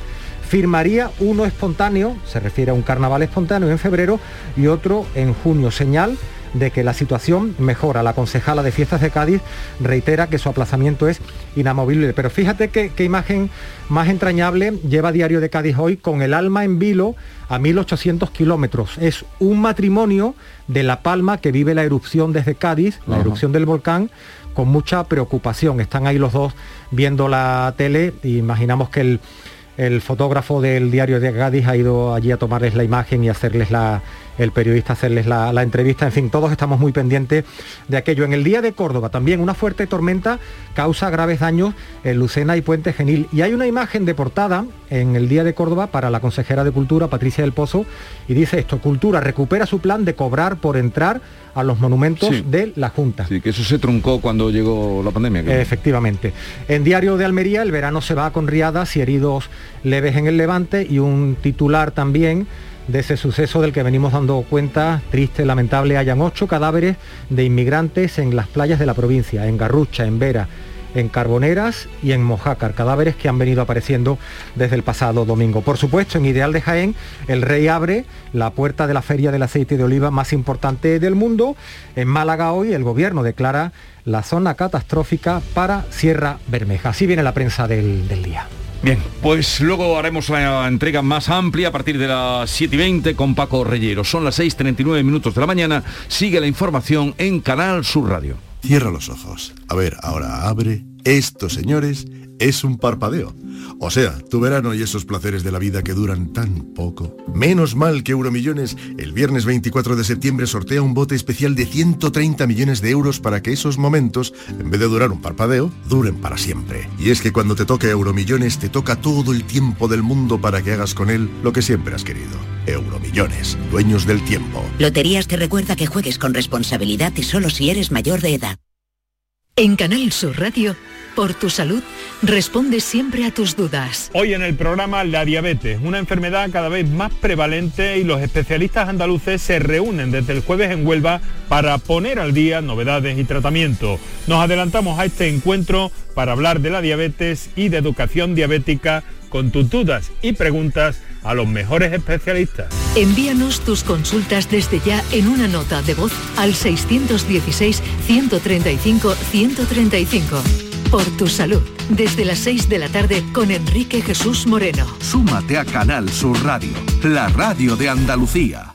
firmaría uno espontáneo, se refiere a un carnaval espontáneo en febrero y otro en junio, señal de que la situación mejora. La concejala de Fiestas de Cádiz reitera que su aplazamiento es inamovible. Pero fíjate qué, qué imagen más entrañable lleva Diario de Cádiz hoy con el alma en vilo a 1800 kilómetros. Es un matrimonio de La Palma que vive la erupción desde Cádiz, la erupción del volcán, con mucha preocupación. Están ahí los dos viendo la tele imaginamos que el, el fotógrafo del diario de Cádiz ha ido allí a tomarles la imagen y hacerles la el periodista hacerles la, la entrevista. En fin, todos estamos muy pendientes de aquello. En el día de Córdoba también una fuerte tormenta causa graves daños en Lucena y Puente Genil. Y hay una imagen de portada en el día de Córdoba para la consejera de Cultura, Patricia del Pozo, y dice esto, Cultura recupera su plan de cobrar por entrar a los monumentos Sí. de la Junta. Sí, que eso se truncó cuando llegó la pandemia. Efectivamente. En Diario de Almería, el verano se va con riadas y heridos leves en el Levante y un titular también de ese suceso del que venimos dando cuenta, triste, lamentable, hayan ocho cadáveres de inmigrantes en las playas de la provincia, en Garrucha, en Vera, en Carboneras y en Mojácar, cadáveres que han venido apareciendo desde el pasado domingo. Por supuesto, en Ideal de Jaén, el rey abre la puerta de la feria del aceite de oliva más importante del mundo. En Málaga hoy el gobierno declara la zona catastrófica para Sierra Bermeja. Así viene la prensa del, del día. Bien, pues luego haremos la entrega más amplia a partir de las 7 y 20 con Paco Reyero. Son las 6.39 minutos de la mañana. Sigue la información en Canal Sur Radio. Cierra los ojos. A ver, ahora abre. Esto, señores, es un parpadeo. O sea, tu verano y esos placeres de la vida que duran tan poco. Menos mal que Euromillones el viernes 24 de septiembre sortea un bote especial de 130 millones de euros para que esos momentos, en vez de durar un parpadeo, duren para siempre. Y es que cuando te toque Euromillones te toca todo el tiempo del mundo para que hagas con él lo que siempre has querido. Euromillones, dueños del tiempo. Loterías te recuerda que juegues con responsabilidad y solo si eres mayor de edad. En Canal Sur Radio, por tu salud, responde siempre a tus dudas. Hoy en el programa la diabetes, una enfermedad cada vez más prevalente y los especialistas andaluces se reúnen desde el jueves en Huelva para poner al día novedades y tratamiento. Nos adelantamos a este encuentro para hablar de la diabetes y de educación diabética con tus dudas y preguntas a los mejores especialistas. Envíanos tus consultas desde ya en una nota de voz al 616-135-135. Por tu salud, desde las 6 de la tarde con Enrique Jesús Moreno. Súmate a Canal Sur Radio, la radio de Andalucía.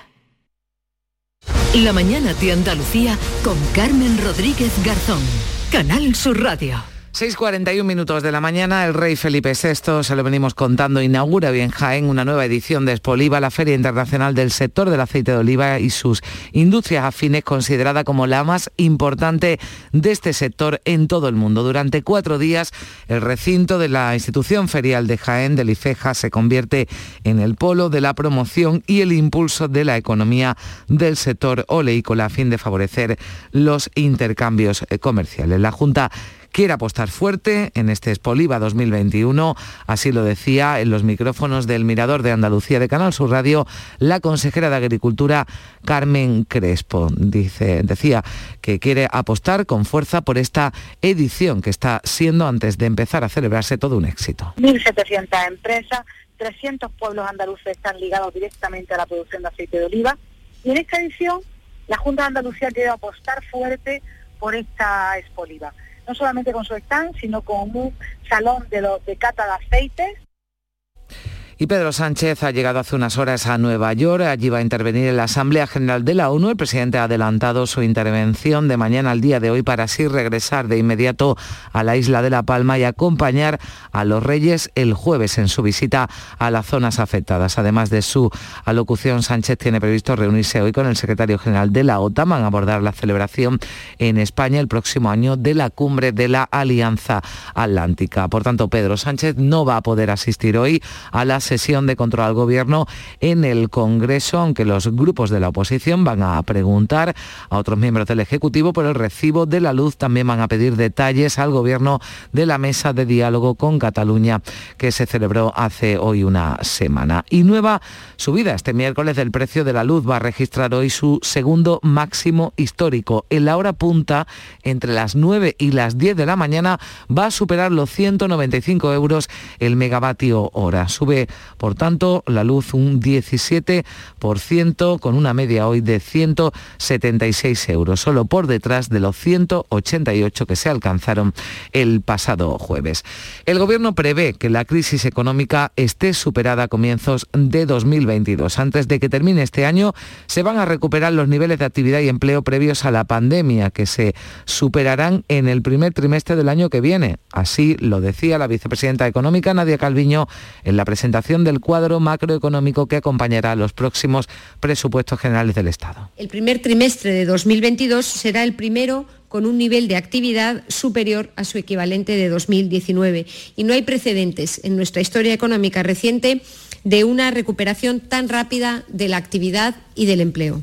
La mañana de Andalucía con Carmen Rodríguez Garzón. Canal Sur Radio. 6.41 minutos de la mañana, el rey Felipe VI, se lo venimos contando, inaugura hoy en Jaén una nueva edición de Expoliva, la Feria Internacional del Sector del Aceite de Oliva y sus industrias afines, considerada como la más importante de este sector en todo el mundo. Durante cuatro días, el recinto de la institución ferial de Jaén, del IFEJA, se convierte en el polo de la promoción y el impulso de la economía del sector oleícola a fin de favorecer los intercambios eh, comerciales. La Junta quiere apostar fuerte en este Expoliva 2021, así lo decía en los micrófonos del Mirador de Andalucía de Canal Sur Radio la consejera de Agricultura Carmen Crespo. Dice, decía que quiere apostar con fuerza por esta edición que está siendo antes de empezar a celebrarse todo un éxito. 1.700 empresas, 300 pueblos andaluces están ligados directamente a la producción de aceite de oliva y en esta edición la Junta de Andalucía quiere apostar fuerte por esta Expoliva no solamente con su stand, sino con un salón de, los, de cata de aceites. Y Pedro Sánchez ha llegado hace unas horas a Nueva York. Allí va a intervenir en la Asamblea General de la ONU. El presidente ha adelantado su intervención de mañana al día de hoy para así regresar de inmediato a la isla de La Palma y acompañar a los reyes el jueves en su visita a las zonas afectadas. Además de su alocución, Sánchez tiene previsto reunirse hoy con el secretario general de la OTAN. Van a abordar la celebración en España el próximo año de la cumbre de la Alianza Atlántica. Por tanto, Pedro Sánchez no va a poder asistir hoy a la sesión de control al gobierno en el Congreso, aunque los grupos de la oposición van a preguntar a otros miembros del Ejecutivo por el recibo de la luz. También van a pedir detalles al gobierno de la mesa de diálogo con Cataluña que se celebró hace hoy una semana. Y nueva subida este miércoles del precio de la luz va a registrar hoy su segundo máximo histórico. En la hora punta, entre las 9 y las 10 de la mañana, va a superar los 195 euros el megavatio hora. Sube Por tanto, la luz un 17% con una media hoy de 176 euros, solo por detrás de los 188 que se alcanzaron el pasado jueves. El Gobierno prevé que la crisis económica esté superada a comienzos de 2022. Antes de que termine este año, se van a recuperar los niveles de actividad y empleo previos a la pandemia, que se superarán en el primer trimestre del año que viene. Así lo decía la vicepresidenta económica Nadia Calviño en la presentación del cuadro macroeconómico que acompañará los próximos presupuestos generales del Estado. El primer trimestre de 2022 será el primero con un nivel de actividad superior a su equivalente de 2019. Y no hay precedentes en nuestra historia económica reciente de una recuperación tan rápida de la actividad y del empleo.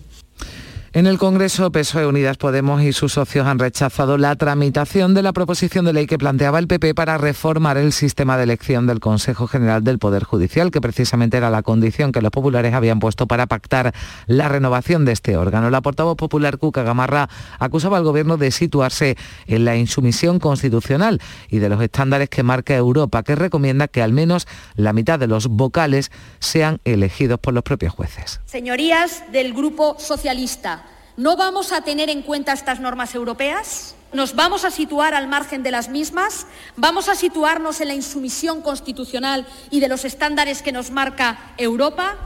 En el Congreso, PSOE Unidas Podemos y sus socios han rechazado la tramitación de la proposición de ley que planteaba el PP para reformar el sistema de elección del Consejo General del Poder Judicial, que precisamente era la condición que los populares habían puesto para pactar la renovación de este órgano. La portavoz popular Cuca Gamarra acusaba al Gobierno de situarse en la insumisión constitucional y de los estándares que marca Europa, que recomienda que al menos la mitad de los vocales sean elegidos por los propios jueces. Señorías del Grupo Socialista, ¿No vamos a tener en cuenta estas normas europeas? ¿Nos vamos a situar al margen de las mismas? ¿Vamos a situarnos en la insumisión constitucional y de los estándares que nos marca Europa?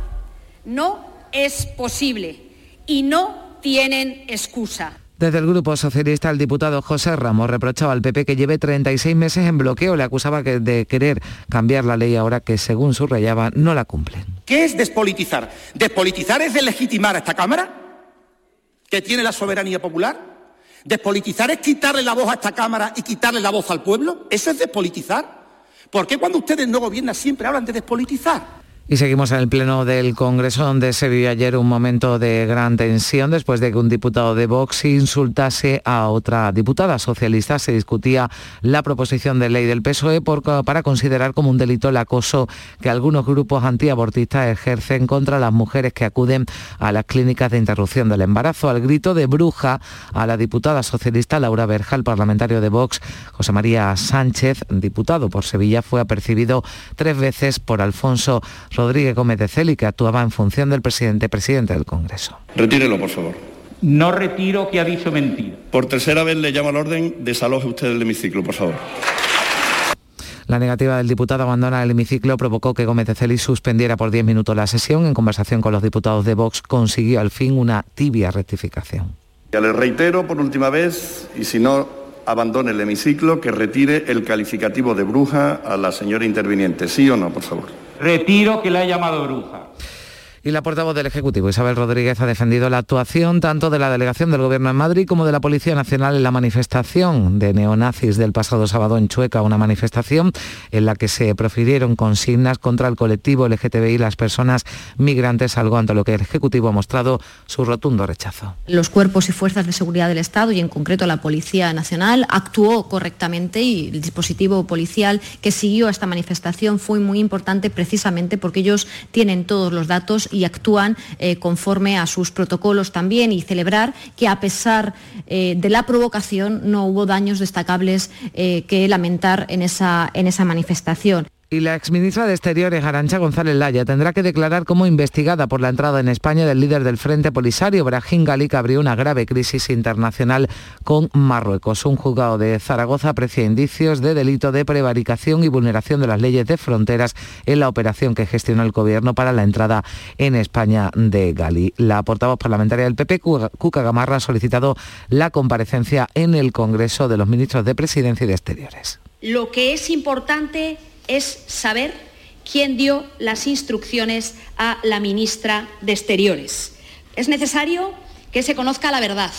No es posible y no tienen excusa. Desde el Grupo Socialista, el diputado José Ramos reprochaba al PP que lleve 36 meses en bloqueo. Le acusaba de querer cambiar la ley ahora que, según subrayaba, no la cumplen. ¿Qué es despolitizar? ¿Despolitizar es deslegitimar a esta Cámara? Que tiene la soberanía popular? ¿Despolitizar es quitarle la voz a esta Cámara y quitarle la voz al pueblo? ¿Eso es despolitizar? ¿Por qué cuando ustedes no gobiernan siempre hablan de despolitizar? Y seguimos en el pleno del Congreso, donde se vivió ayer un momento de gran tensión después de que un diputado de Vox insultase a otra diputada socialista. Se discutía la proposición de ley del PSOE para considerar como un delito el acoso que algunos grupos antiabortistas ejercen contra las mujeres que acuden a las clínicas de interrupción del embarazo. Al grito de bruja a la diputada socialista Laura Berja, el parlamentario de Vox, José María Sánchez, diputado por Sevilla, fue apercibido tres veces por Alfonso Rodríguez Gómez de Celi, que actuaba en función del presidente, presidente del Congreso. Retírelo, por favor. No retiro que ha dicho mentira. Por tercera vez le llamo al orden, desaloje usted el hemiciclo, por favor. La negativa del diputado a abandonar el hemiciclo provocó que Gómez de Celis suspendiera por 10 minutos la sesión. En conversación con los diputados de Vox consiguió al fin una tibia rectificación. Ya le reitero por última vez, y si no abandone el hemiciclo, que retire el calificativo de bruja a la señora interviniente. ¿Sí o no, por favor? Retiro que la he llamado bruja. Y la portavoz del Ejecutivo, Isabel Rodríguez, ha defendido la actuación tanto de la delegación del Gobierno en Madrid como de la Policía Nacional en la manifestación de neonazis del pasado sábado en Chueca, una manifestación en la que se profirieron consignas contra el colectivo LGTBI y las personas migrantes, algo ante lo que el Ejecutivo ha mostrado su rotundo rechazo. Los cuerpos y fuerzas de seguridad del Estado y en concreto la Policía Nacional actuó correctamente y el dispositivo policial que siguió esta manifestación fue muy importante precisamente porque ellos tienen todos los datos y actúan eh, conforme a sus protocolos también y celebrar que a pesar eh, de la provocación no hubo daños destacables eh, que lamentar en esa, en esa manifestación. Y la exministra de Exteriores, Arancha González Laya, tendrá que declarar como investigada por la entrada en España del líder del Frente Polisario, Brahim Gali, que abrió una grave crisis internacional con Marruecos. Un juzgado de Zaragoza aprecia indicios de delito de prevaricación y vulneración de las leyes de fronteras en la operación que gestionó el gobierno para la entrada en España de Gali. La portavoz parlamentaria del PP, Cuca Gamarra, ha solicitado la comparecencia en el Congreso de los ministros de Presidencia y de Exteriores. Lo que es importante es saber quién dio las instrucciones a la ministra de Exteriores. Es necesario que se conozca la verdad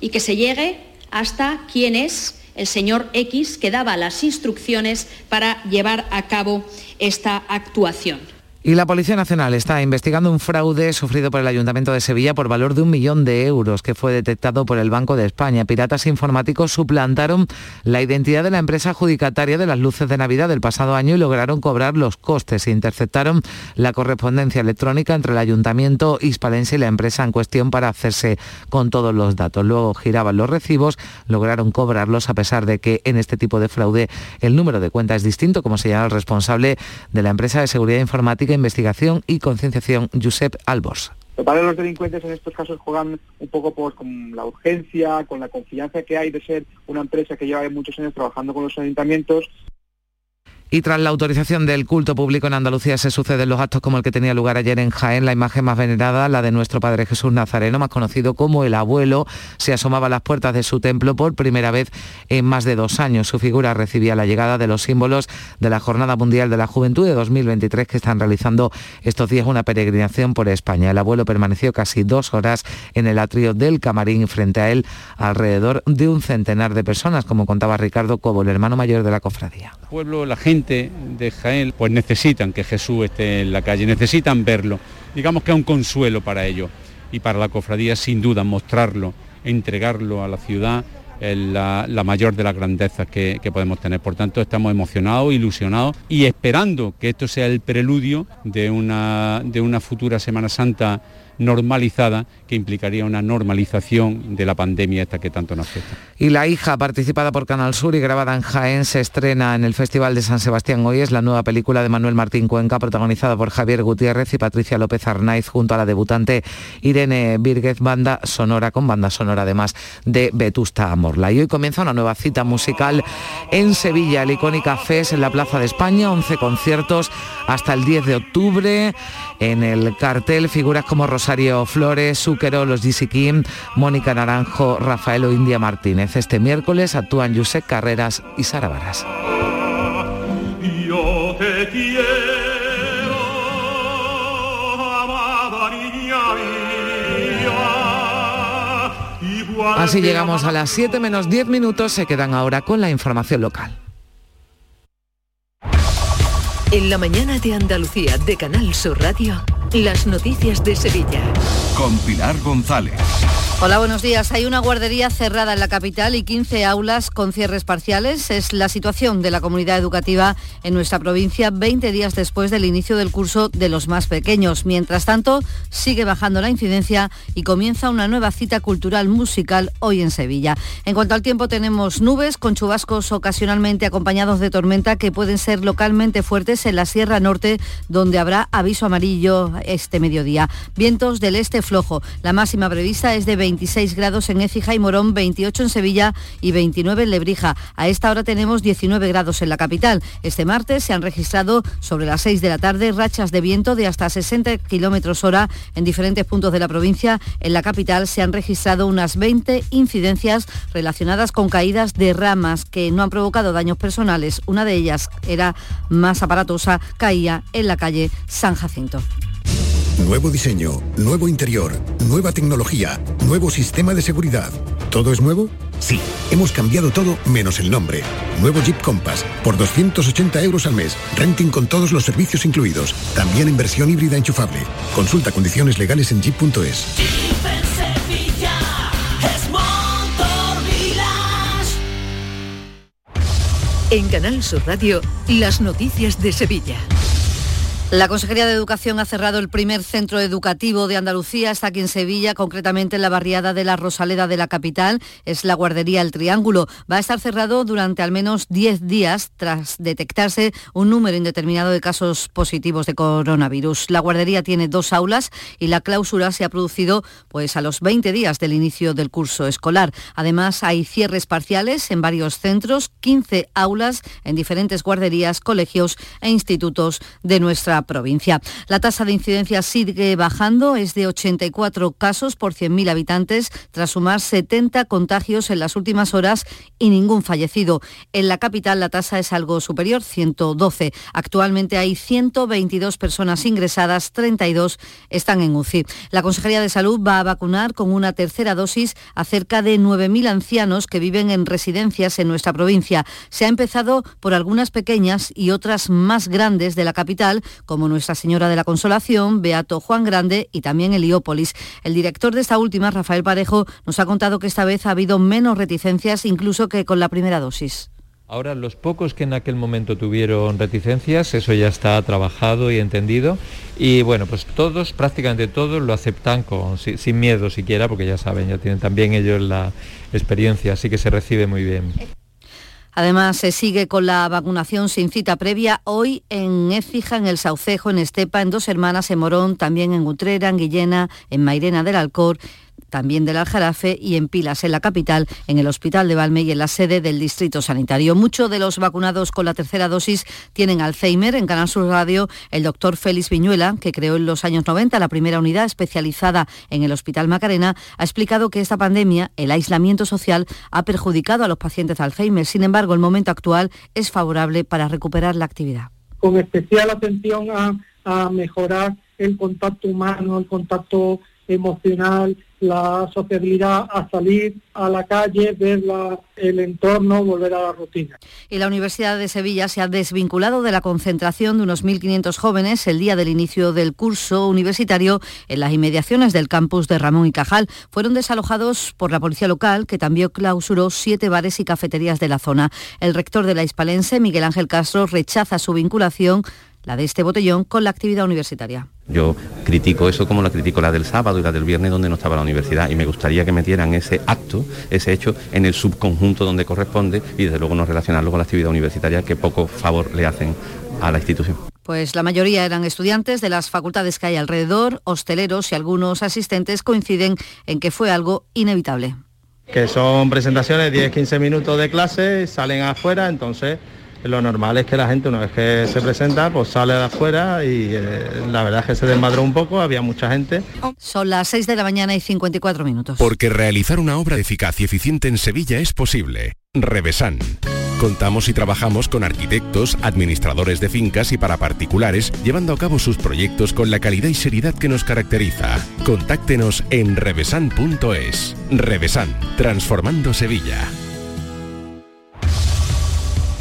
y que se llegue hasta quién es el señor X que daba las instrucciones para llevar a cabo esta actuación. Y la Policía Nacional está investigando un fraude sufrido por el Ayuntamiento de Sevilla por valor de un millón de euros que fue detectado por el Banco de España. Piratas informáticos suplantaron la identidad de la empresa adjudicataria de las luces de Navidad del pasado año y lograron cobrar los costes. Interceptaron la correspondencia electrónica entre el Ayuntamiento hispalense y la empresa en cuestión para hacerse con todos los datos. Luego giraban los recibos, lograron cobrarlos a pesar de que en este tipo de fraude el número de cuenta es distinto, como señala el responsable de la empresa de seguridad informática Investigación y Concienciación, Josep Albos. Para los delincuentes en estos casos juegan un poco pues, con la urgencia, con la confianza que hay de ser una empresa que lleva muchos años trabajando con los ayuntamientos y tras la autorización del culto público en Andalucía se suceden los actos como el que tenía lugar ayer en Jaén, la imagen más venerada, la de nuestro Padre Jesús Nazareno, más conocido como el abuelo, se asomaba a las puertas de su templo por primera vez en más de dos años. Su figura recibía la llegada de los símbolos de la Jornada Mundial de la Juventud de 2023 que están realizando estos días una peregrinación por España. El abuelo permaneció casi dos horas en el atrio del camarín frente a él alrededor de un centenar de personas, como contaba Ricardo Cobo, el hermano mayor de la cofradía. pueblo, la gente de Jaén pues necesitan que Jesús esté en la calle, necesitan verlo. Digamos que es un consuelo para ellos y para la cofradía sin duda mostrarlo, entregarlo a la ciudad es la, mayor de las grandezas que, que, podemos tener. Por tanto, estamos emocionados, ilusionados y esperando que esto sea el preludio de una, de una futura Semana Santa normalizada que implicaría una normalización de la pandemia esta que tanto nos afecta. Y La hija, participada por Canal Sur y grabada en Jaén, se estrena en el Festival de San Sebastián hoy. Es la nueva película de Manuel Martín Cuenca, protagonizada por Javier Gutiérrez y Patricia López Arnaiz, junto a la debutante Irene Vírguez, banda sonora, con banda sonora además de Vetusta Morla. Y hoy comienza una nueva cita musical en Sevilla, la icónica FES en la Plaza de España, 11 conciertos hasta el 10 de octubre. En el cartel figuras como Rosario Flores, Zúquero, los Kim, Mónica Naranjo, Rafael o India Martínez. Este miércoles actúan Josep Carreras y Sara Varas. Así llegamos a las 7 menos 10 minutos, se quedan ahora con la información local. En la mañana de Andalucía de Canal Sur Radio, las noticias de Sevilla. Con Pilar González. Hola, buenos días. Hay una guardería cerrada en la capital y 15 aulas con cierres parciales. Es la situación de la comunidad educativa en nuestra provincia 20 días después del inicio del curso de los más pequeños. Mientras tanto, sigue bajando la incidencia y comienza una nueva cita cultural musical hoy en Sevilla. En cuanto al tiempo, tenemos nubes con chubascos ocasionalmente acompañados de tormenta que pueden ser localmente fuertes en la Sierra Norte, donde habrá aviso amarillo este mediodía. Vientos del este flojo. La máxima prevista es de 20 26 grados en Écija y Morón, 28 en Sevilla y 29 en Lebrija. A esta hora tenemos 19 grados en la capital. Este martes se han registrado sobre las 6 de la tarde rachas de viento de hasta 60 kilómetros hora en diferentes puntos de la provincia. En la capital se han registrado unas 20 incidencias relacionadas con caídas de ramas que no han provocado daños personales. Una de ellas era más aparatosa, caía en la calle San Jacinto. Nuevo diseño, nuevo interior, nueva tecnología, nuevo sistema de seguridad. ¿Todo es nuevo? Sí, hemos cambiado todo menos el nombre. Nuevo Jeep Compass, por 280 euros al mes. Renting con todos los servicios incluidos. También en versión híbrida enchufable. Consulta condiciones legales en jeep.es. En Canal Sur Radio, las noticias de Sevilla. La Consejería de Educación ha cerrado el primer centro educativo de Andalucía, está aquí en Sevilla, concretamente en la barriada de la Rosaleda de la capital, es la guardería El Triángulo. Va a estar cerrado durante al menos 10 días tras detectarse un número indeterminado de casos positivos de coronavirus. La guardería tiene dos aulas y la clausura se ha producido pues a los 20 días del inicio del curso escolar. Además, hay cierres parciales en varios centros, 15 aulas en diferentes guarderías, colegios e institutos de nuestra provincia. La tasa de incidencia sigue bajando, es de 84 casos por 100.000 habitantes, tras sumar 70 contagios en las últimas horas y ningún fallecido. En la capital la tasa es algo superior, 112. Actualmente hay 122 personas ingresadas, 32 están en UCI. La Consejería de Salud va a vacunar con una tercera dosis a cerca de 9.000 ancianos que viven en residencias en nuestra provincia. Se ha empezado por algunas pequeñas y otras más grandes de la capital, como Nuestra Señora de la Consolación, Beato Juan Grande y también Heliópolis. El director de esta última, Rafael Parejo, nos ha contado que esta vez ha habido menos reticencias incluso que con la primera dosis. Ahora, los pocos que en aquel momento tuvieron reticencias, eso ya está trabajado y entendido. Y bueno, pues todos, prácticamente todos, lo aceptan con, sin miedo siquiera, porque ya saben, ya tienen también ellos la experiencia, así que se recibe muy bien. Además, se sigue con la vacunación sin cita previa hoy en Écija, en el Saucejo, en Estepa, en Dos Hermanas, en Morón, también en Utrera, en Guillena, en Mairena del Alcor también del Aljarafe y en Pilas, en la capital, en el Hospital de Valme y en la sede del Distrito Sanitario. Muchos de los vacunados con la tercera dosis tienen Alzheimer. En Canal Sur Radio, el doctor Félix Viñuela, que creó en los años 90 la primera unidad especializada en el Hospital Macarena, ha explicado que esta pandemia, el aislamiento social, ha perjudicado a los pacientes de Alzheimer. Sin embargo, el momento actual es favorable para recuperar la actividad. Con especial atención a, a mejorar el contacto humano, el contacto emocional, la sociabilidad a salir a la calle, ver el entorno, volver a la rutina. Y la Universidad de Sevilla se ha desvinculado de la concentración de unos 1.500 jóvenes el día del inicio del curso universitario en las inmediaciones del campus de Ramón y Cajal. Fueron desalojados por la policía local, que también clausuró siete bares y cafeterías de la zona. El rector de la Hispalense, Miguel Ángel Castro, rechaza su vinculación la de este botellón, con la actividad universitaria. Yo critico eso como la critico la del sábado y la del viernes donde no estaba la universidad y me gustaría que metieran ese acto, ese hecho, en el subconjunto donde corresponde y desde luego no relacionarlo con la actividad universitaria que poco favor le hacen a la institución. Pues la mayoría eran estudiantes de las facultades que hay alrededor, hosteleros y algunos asistentes coinciden en que fue algo inevitable. Que son presentaciones 10-15 minutos de clase, salen afuera, entonces lo normal es que la gente una vez que se presenta pues sale de afuera y eh, la verdad es que se desmadró un poco, había mucha gente. Son las 6 de la mañana y 54 minutos. Porque realizar una obra eficaz y eficiente en Sevilla es posible. Revesan. Contamos y trabajamos con arquitectos, administradores de fincas y para particulares, llevando a cabo sus proyectos con la calidad y seriedad que nos caracteriza. Contáctenos en revesan.es. Revesan, transformando Sevilla.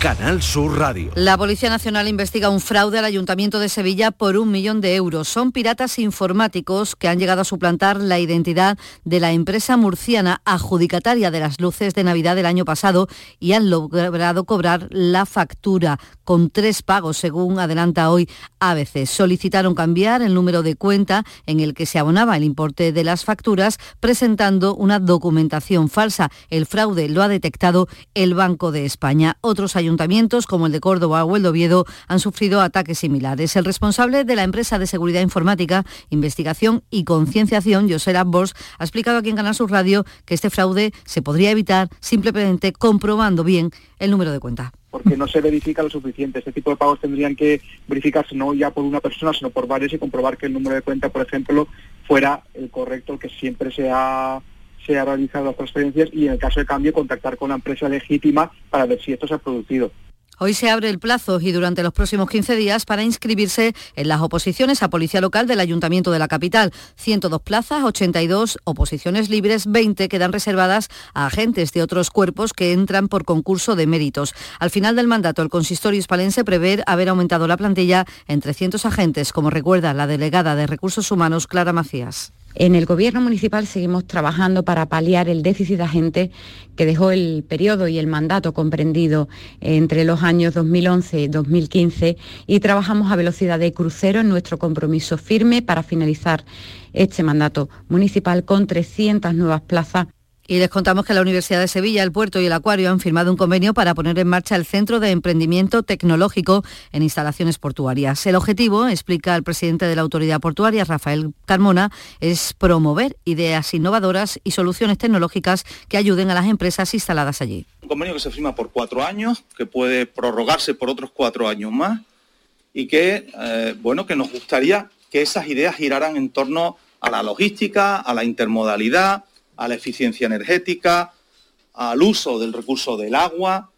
Canal Sur Radio. La Policía Nacional investiga un fraude al Ayuntamiento de Sevilla por un millón de euros. Son piratas informáticos que han llegado a suplantar la identidad de la empresa murciana adjudicataria de las luces de Navidad del año pasado y han logrado cobrar la factura con tres pagos, según adelanta hoy ABC. Solicitaron cambiar el número de cuenta en el que se abonaba el importe de las facturas, presentando una documentación falsa. El fraude lo ha detectado el Banco de España. Otros ayuntamientos, como el de Córdoba o el de Oviedo, han sufrido ataques similares. El responsable de la empresa de seguridad informática, investigación y concienciación, José Bors, ha explicado aquí en Canal Sur Radio que este fraude se podría evitar simplemente comprobando bien el número de cuenta porque no se verifica lo suficiente. Este tipo de pagos tendrían que verificarse no ya por una persona, sino por varios y comprobar que el número de cuenta, por ejemplo, fuera el correcto, que siempre se ha se ha realizado las transferencias y en el caso de cambio contactar con la empresa legítima para ver si esto se ha producido. Hoy se abre el plazo y durante los próximos 15 días para inscribirse en las oposiciones a Policía Local del Ayuntamiento de la capital. 102 plazas, 82 oposiciones libres, 20 quedan reservadas a agentes de otros cuerpos que entran por concurso de méritos. Al final del mandato, el consistorio hispalense prevé haber aumentado la plantilla en 300 agentes, como recuerda la delegada de Recursos Humanos, Clara Macías. En el Gobierno municipal seguimos trabajando para paliar el déficit de agentes que dejó el periodo y el mandato comprendido entre los años 2011 y 2015 y trabajamos a velocidad de crucero en nuestro compromiso firme para finalizar este mandato municipal con 300 nuevas plazas y les contamos que la Universidad de Sevilla, el Puerto y el Acuario han firmado un convenio para poner en marcha el Centro de Emprendimiento Tecnológico en instalaciones portuarias. El objetivo, explica el presidente de la Autoridad Portuaria, Rafael Carmona, es promover ideas innovadoras y soluciones tecnológicas que ayuden a las empresas instaladas allí. Un convenio que se firma por cuatro años, que puede prorrogarse por otros cuatro años más y que, eh, bueno, que nos gustaría que esas ideas giraran en torno a la logística, a la intermodalidad, a la eficiencia energética, al uso del recurso del agua,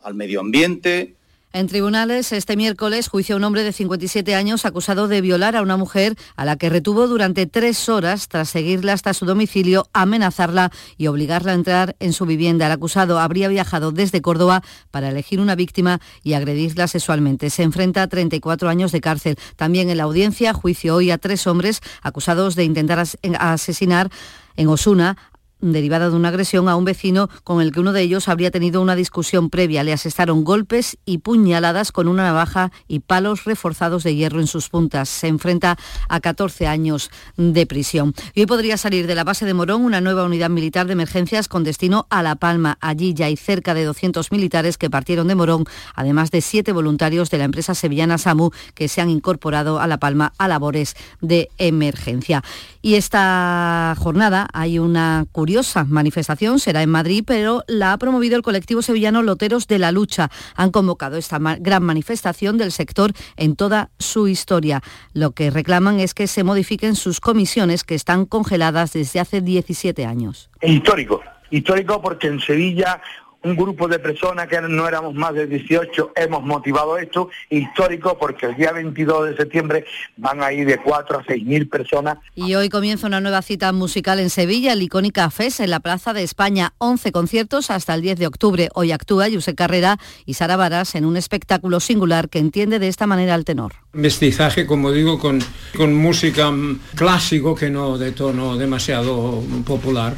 al medio ambiente, En tribunales, este miércoles juicio a un hombre de 57 años acusado de violar a una mujer a la que retuvo durante tres horas tras seguirla hasta su domicilio, amenazarla y obligarla a entrar en su vivienda. El acusado habría viajado desde Córdoba para elegir una víctima y agredirla sexualmente. Se enfrenta a 34 años de cárcel. También en la audiencia, juicio hoy a tres hombres acusados de intentar asesinar en Osuna derivada de una agresión a un vecino con el que uno de ellos habría tenido una discusión previa. Le asestaron golpes y puñaladas con una navaja y palos reforzados de hierro en sus puntas. Se enfrenta a 14 años de prisión. Y hoy podría salir de la base de Morón una nueva unidad militar de emergencias con destino a La Palma. Allí ya hay cerca de 200 militares que partieron de Morón, además de siete voluntarios de la empresa sevillana SAMU que se han incorporado a La Palma a labores de emergencia. Y esta jornada hay una curiosa manifestación, será en Madrid, pero la ha promovido el colectivo sevillano Loteros de la Lucha. Han convocado esta gran manifestación del sector en toda su historia. Lo que reclaman es que se modifiquen sus comisiones que están congeladas desde hace 17 años. Histórico, histórico porque en Sevilla un grupo de personas que no éramos más de 18 hemos motivado esto, histórico porque el día 22 de septiembre van a ir de 4 a 6 mil personas. Y hoy comienza una nueva cita musical en Sevilla, el icónica FES en la Plaza de España, 11 conciertos hasta el 10 de octubre. Hoy actúa José Carrera y Sara Varas en un espectáculo singular que entiende de esta manera al tenor. Mestizaje, como digo, con, con música clásico que no de tono demasiado popular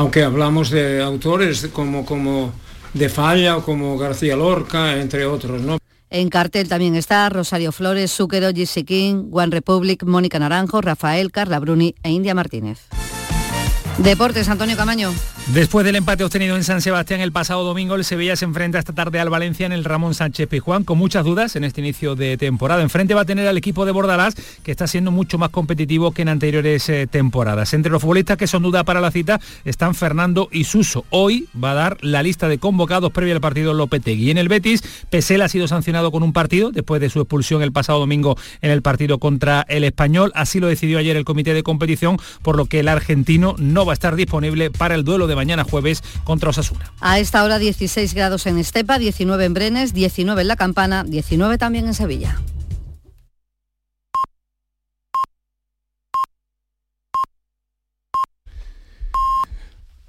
aunque hablamos de autores como, como de Falla o como García Lorca, entre otros, ¿no? En cartel también está Rosario Flores, Zúquero, Jesse King, Republic, Mónica Naranjo, Rafael, Carla Bruni e India Martínez. Deportes, Antonio Camaño. Después del empate obtenido en San Sebastián el pasado domingo, el Sevilla se enfrenta esta tarde al Valencia en el Ramón Sánchez Pizjuán con muchas dudas en este inicio de temporada. Enfrente va a tener al equipo de Bordalás, que está siendo mucho más competitivo que en anteriores eh, temporadas. Entre los futbolistas que son duda para la cita están Fernando y Suso. Hoy va a dar la lista de convocados previa al partido Lopetegui. En el Betis, Pesel ha sido sancionado con un partido después de su expulsión el pasado domingo en el partido contra el Español. Así lo decidió ayer el comité de competición, por lo que el argentino no va a estar disponible para el duelo de mañana jueves contra Osasuna. A esta hora 16 grados en Estepa, 19 en Brenes, 19 en La Campana, 19 también en Sevilla.